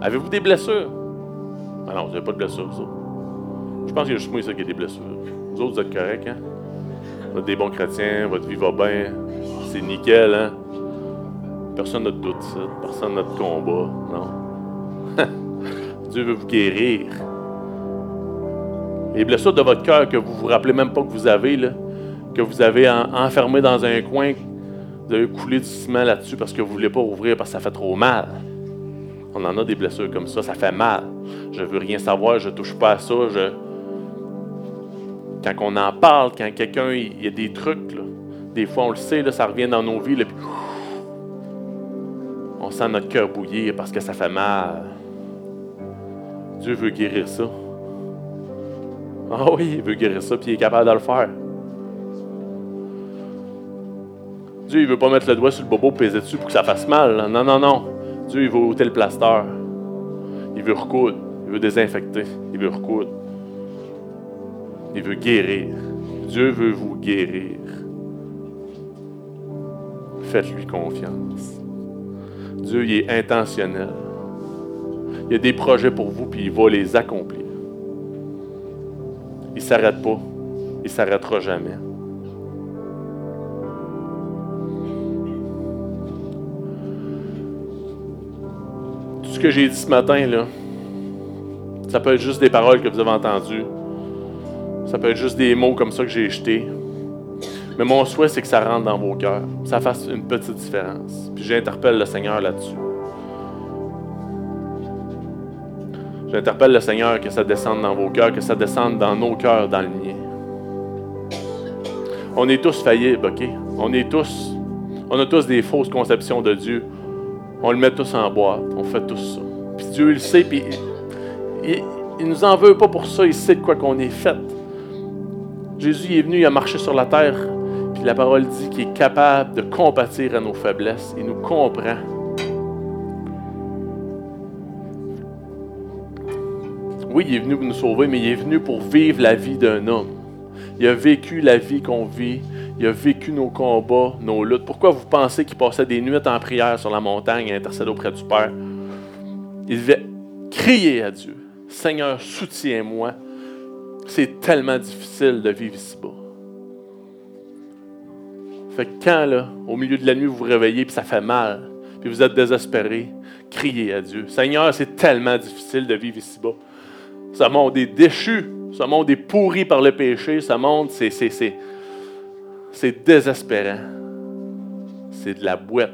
Avez-vous des blessures? Ah non, vous n'avez pas de blessures, vous Je pense qu'il y a juste moi ça qui a des blessures. Vous autres, vous êtes corrects, hein? Vous êtes des bons chrétiens, votre vie va bien, c'est nickel, hein? Personne n'a de doute. Personne n'a de combat, non? Dieu veut vous guérir. Les blessures de votre cœur que vous vous rappelez même pas que vous avez, là, que vous avez enfermé dans un coin, vous avez coulé du ciment là-dessus parce que vous ne voulez pas ouvrir parce que ça fait trop mal. On en a des blessures comme ça, ça fait mal. Je veux rien savoir, je touche pas à ça. Quand on en parle, quand quelqu'un, il y a des trucs, des fois on le sait, là, ça revient dans nos vies, puis on sent notre cœur bouillir parce que ça fait mal. Dieu veut guérir ça. Ah oui, il veut guérir ça, puis il est capable de le faire. Dieu, il veut pas mettre le doigt sur le bobo peser dessus pour que ça fasse mal. Non, non, non. Dieu, il veut ôter le plaster. Il veut recoudre. Il veut désinfecter. Il veut recoudre. Il veut guérir. Dieu veut vous guérir. Faites-lui confiance. Dieu, il est intentionnel. Il a des projets pour vous, puis il va les accomplir. il ne s'arrête pas. Il ne s'arrêtera jamais. Ce que j'ai dit ce matin, là, ça peut être juste des paroles que vous avez entendues. Ça peut être juste des mots comme ça que j'ai jetés. Mais mon souhait, c'est que ça rentre dans vos cœurs. Ça fasse une petite différence. Puis j'interpelle le Seigneur là-dessus. J'interpelle le Seigneur que ça descende dans vos cœurs, que ça descende dans nos cœurs, dans le mien. On est tous faillibles, OK? On est tous, on a tous des fausses conceptions de Dieu. On le met tous en boîte. On fait tout ça. Puis Dieu, il le sait, puis il, il, nous en veut pas pour ça. Il sait de quoi qu'on est fait. Jésus est venu, il a marché sur la terre. Puis la parole dit qu'il est capable de compatir à nos faiblesses. Il nous comprend. Oui, il est venu pour nous sauver, mais il est venu pour vivre la vie d'un homme. Il a vécu la vie qu'on vit. Il a vécu nos combats, nos luttes. Pourquoi vous pensez qu'il passait des nuits en prière sur la montagne, à intercéder auprès du Père? Il devait crier à Dieu. Seigneur, soutiens-moi. C'est tellement difficile de vivre ici-bas. Fait que quand, au milieu de la nuit, vous vous réveillez, puis ça fait mal, puis vous êtes désespéré, criez à Dieu. Seigneur, c'est tellement difficile de vivre ici-bas. Ce monde est déchu. Ce monde est pourri par le péché. Ce monde, c'est, c'est, désespérant. C'est de la boîte.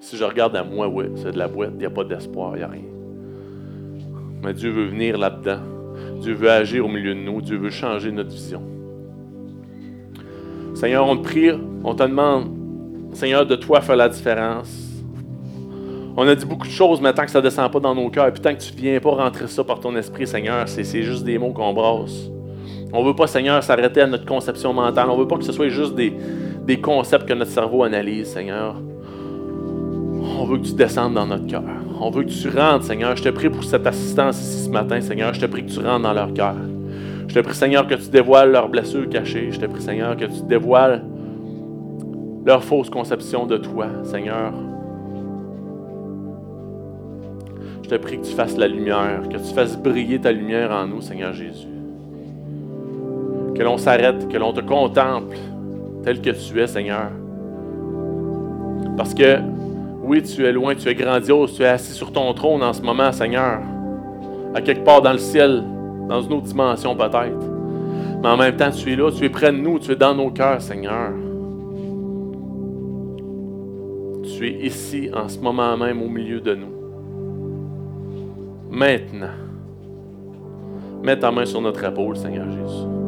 Si je regarde à moi, oui, c'est de la boîte. Il n'y a pas d'espoir, il n'y a rien. Mais Dieu veut venir là-dedans. Dieu veut agir au milieu de nous. Dieu veut changer notre vision. Seigneur, on te prie, on te demande, Seigneur, de toi faire la différence. On a dit beaucoup de choses, mais tant que ça ne descend pas dans nos cœurs, puis tant que tu ne viens pas rentrer ça par ton esprit, Seigneur, c'est juste des mots qu'on brasse. On ne veut pas, Seigneur, s'arrêter à notre conception mentale. On ne veut pas que ce soit juste des, des concepts que notre cerveau analyse, Seigneur. On veut que tu descendes dans notre cœur. On veut que tu rentres, Seigneur. Je te prie pour cette assistance ici ce matin, Seigneur. Je te prie que tu rentres dans leur cœur. Je te prie, Seigneur, que tu dévoiles leurs blessures cachées. Je te prie, Seigneur, que tu dévoiles leur fausse conception de toi, Seigneur. Je te prie que tu fasses la lumière, que tu fasses briller ta lumière en nous, Seigneur Jésus. Que l'on s'arrête, que l'on te contemple tel que tu es, Seigneur. Parce que, oui, tu es loin, tu es grandiose, tu es assis sur ton trône en ce moment, Seigneur. À quelque part dans le ciel, dans une autre dimension peut-être. Mais en même temps, tu es là, tu es près de nous, tu es dans nos cœurs, Seigneur. Tu es ici en ce moment même au milieu de nous maintenant. Mets ta main sur notre épaule, Seigneur Jésus.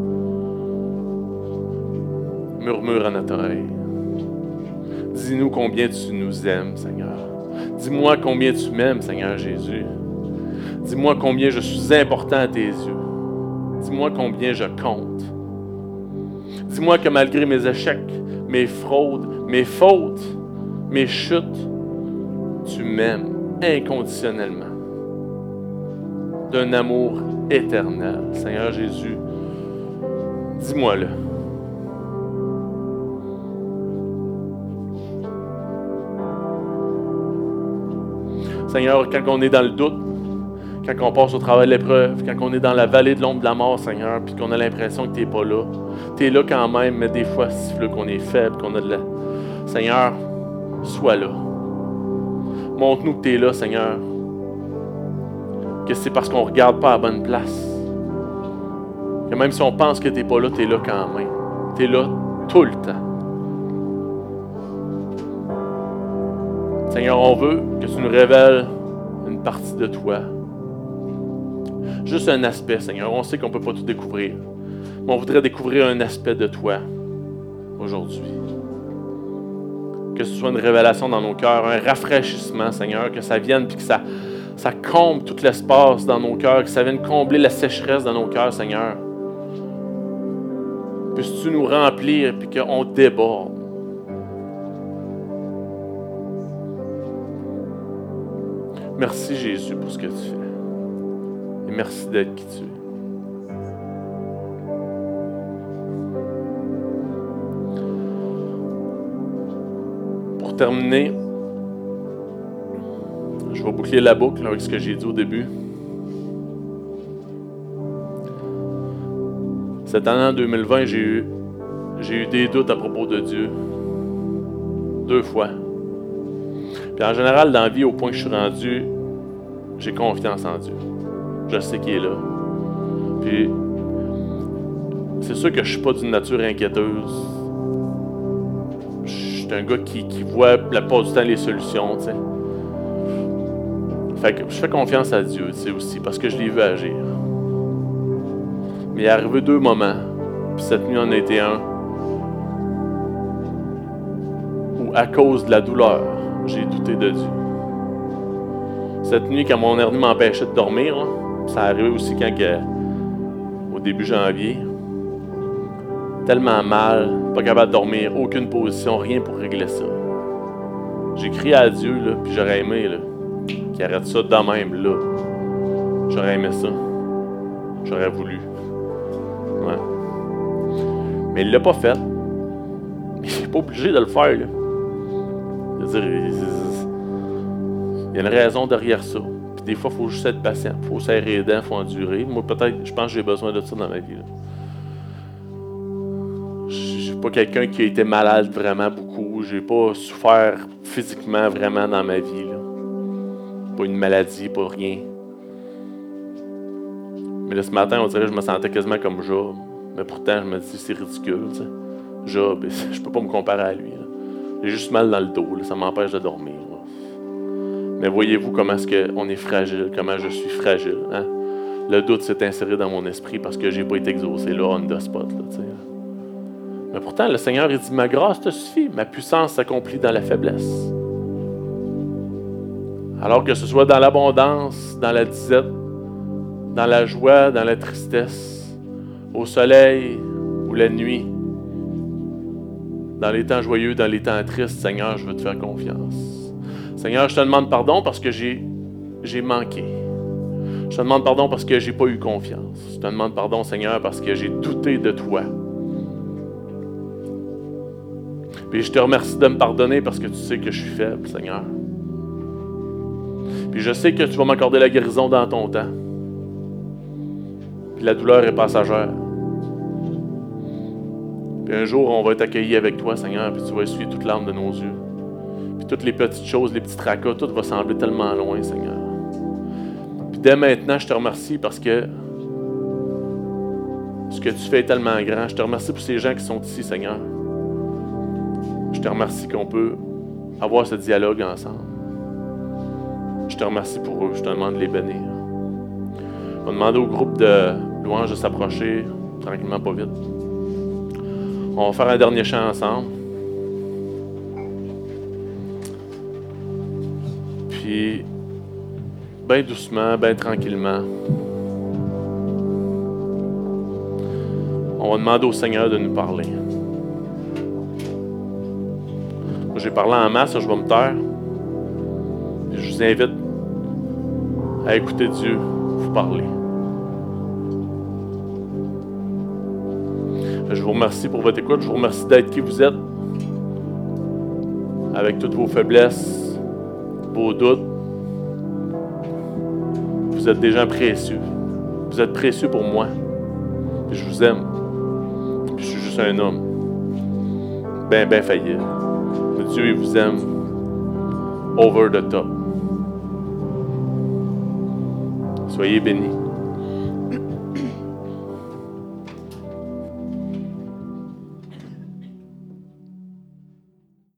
Murmure à notre oreille. Dis-nous combien tu nous aimes, Seigneur. Dis-moi combien tu m'aimes, Seigneur Jésus. Dis-moi combien je suis important à tes yeux. Dis-moi combien je compte. Dis-moi que malgré mes échecs, mes fraudes, mes fautes, mes chutes, tu m'aimes inconditionnellement d'un amour éternel. Seigneur Jésus, dis-moi-le. Seigneur, quand on est dans le doute, quand on passe au travail de l'épreuve, quand on est dans la vallée de l'ombre de la mort, Seigneur, puis qu'on a l'impression que tu n'es pas là, tu es là quand même, mais des fois, siffle qu'on est faible, qu'on a de la... Seigneur, sois là. Montre-nous que tu es là, Seigneur que c'est parce qu'on ne regarde pas à la bonne place. Que même si on pense que tu n'es pas là, tu es là quand même. Tu es là tout le temps. Seigneur, on veut que tu nous révèles une partie de toi. Juste un aspect, Seigneur. On sait qu'on ne peut pas tout découvrir. Mais on voudrait découvrir un aspect de toi aujourd'hui. Que ce soit une révélation dans nos cœurs, un rafraîchissement, Seigneur, que ça vienne puis que ça, ça comble tout l'espace dans nos cœurs, que ça vienne combler la sécheresse dans nos cœurs, Seigneur. Puisses-tu nous remplir et qu'on déborde. Merci Jésus pour ce que tu fais. Et merci d'être qui tu es. Pour terminer, je vais boucler la boucle avec ce que j'ai dit au début. Cette année 2020, j'ai eu, j'ai eu des doutes à propos de Dieu. Deux fois. En général, dans la vie, au point que je suis rendu, j'ai confiance en Dieu. Je sais qu'il est là. Puis, c'est sûr que je suis pas d'une nature inquiéteuse. Je suis un gars qui, voit la plupart du temps les solutions. Fait que je fais confiance à Dieu, tu sais, aussi, parce que je l'ai vu agir. Mais il est arrivé deux moments, puis cette nuit en a été un, où à cause de la douleur, j'ai douté de Dieu. Cette nuit, quand mon hernie m'empêchait de dormir, là, ça arrivé aussi quand au début janvier, tellement mal, pas capable de dormir, aucune position, rien pour régler ça. J'ai crié à Dieu, là, puis j'aurais aimé qu'il arrête ça de même, là. J'aurais aimé ça. J'aurais voulu. Ouais. Mais il l'a pas fait. Il n'est pas obligé de le faire. Là. Il y a une raison derrière ça. Puis des fois, il faut juste être patient. Il faut serrer les dents, il faut endurer. Moi, peut-être, je pense que j'ai besoin de ça dans ma vie. Je suis pas quelqu'un qui a été malade vraiment beaucoup. J'ai pas souffert physiquement vraiment dans ma vie. Là. Pas une maladie, pas rien. Mais là, ce matin, on dirait que je me sentais quasiment comme Job. Mais pourtant, je me dis, c'est ridicule. Tu sais. Job, je peux pas me comparer à lui. J'ai juste mal dans le dos. Ça m'empêche de dormir. Mais voyez-vous comment est-ce qu'on est fragile, comment je suis fragile. Hein? Le doute s'est inséré dans mon esprit parce que j'ai pas été exaucé là, on the spot. Là. Mais pourtant, le Seigneur, dit, ma grâce te suffit, ma puissance s'accomplit dans la faiblesse. Alors que ce soit dans l'abondance, dans la disette, dans la joie, dans la tristesse, au soleil ou la nuit, dans les temps joyeux, dans les temps tristes, Seigneur, je veux te faire confiance. Seigneur, je te demande pardon parce que j'ai, manqué. Je te demande pardon parce que j'ai pas eu confiance. Je te demande pardon, Seigneur, parce que j'ai douté de toi. Puis je te remercie de me pardonner parce que tu sais que je suis faible, Seigneur. Puis je sais que tu vas m'accorder la guérison dans ton temps. Puis la douleur est passagère. Un jour, on va être accueillis avec toi, Seigneur, puis tu vas essuyer toute l'âme de nos yeux. Puis toutes les petites choses, les petits tracas, tout va sembler tellement loin, Seigneur. Puis dès maintenant, je te remercie parce que ce que tu fais est tellement grand. Je te remercie pour ces gens qui sont ici, Seigneur. Je te remercie qu'on peut avoir ce dialogue ensemble. Je te remercie pour eux. Je te demande de les bénir. On va demander au groupe de louanges de s'approcher tranquillement, pas vite. On va faire un dernier chant ensemble. Puis, bien doucement, bien tranquillement, on va demander au Seigneur de nous parler. J'ai parlé en masse, je vais me taire. Je vous invite à écouter Dieu vous parler. Je vous remercie pour votre écoute. Je vous remercie d'être qui vous êtes. Avec toutes vos faiblesses, vos doutes. Vous êtes des gens précieux. Vous êtes précieux pour moi. Je vous aime. Je suis juste un homme. Ben, ben failli. Mais Dieu, il vous aime. Over the top. Soyez bénis.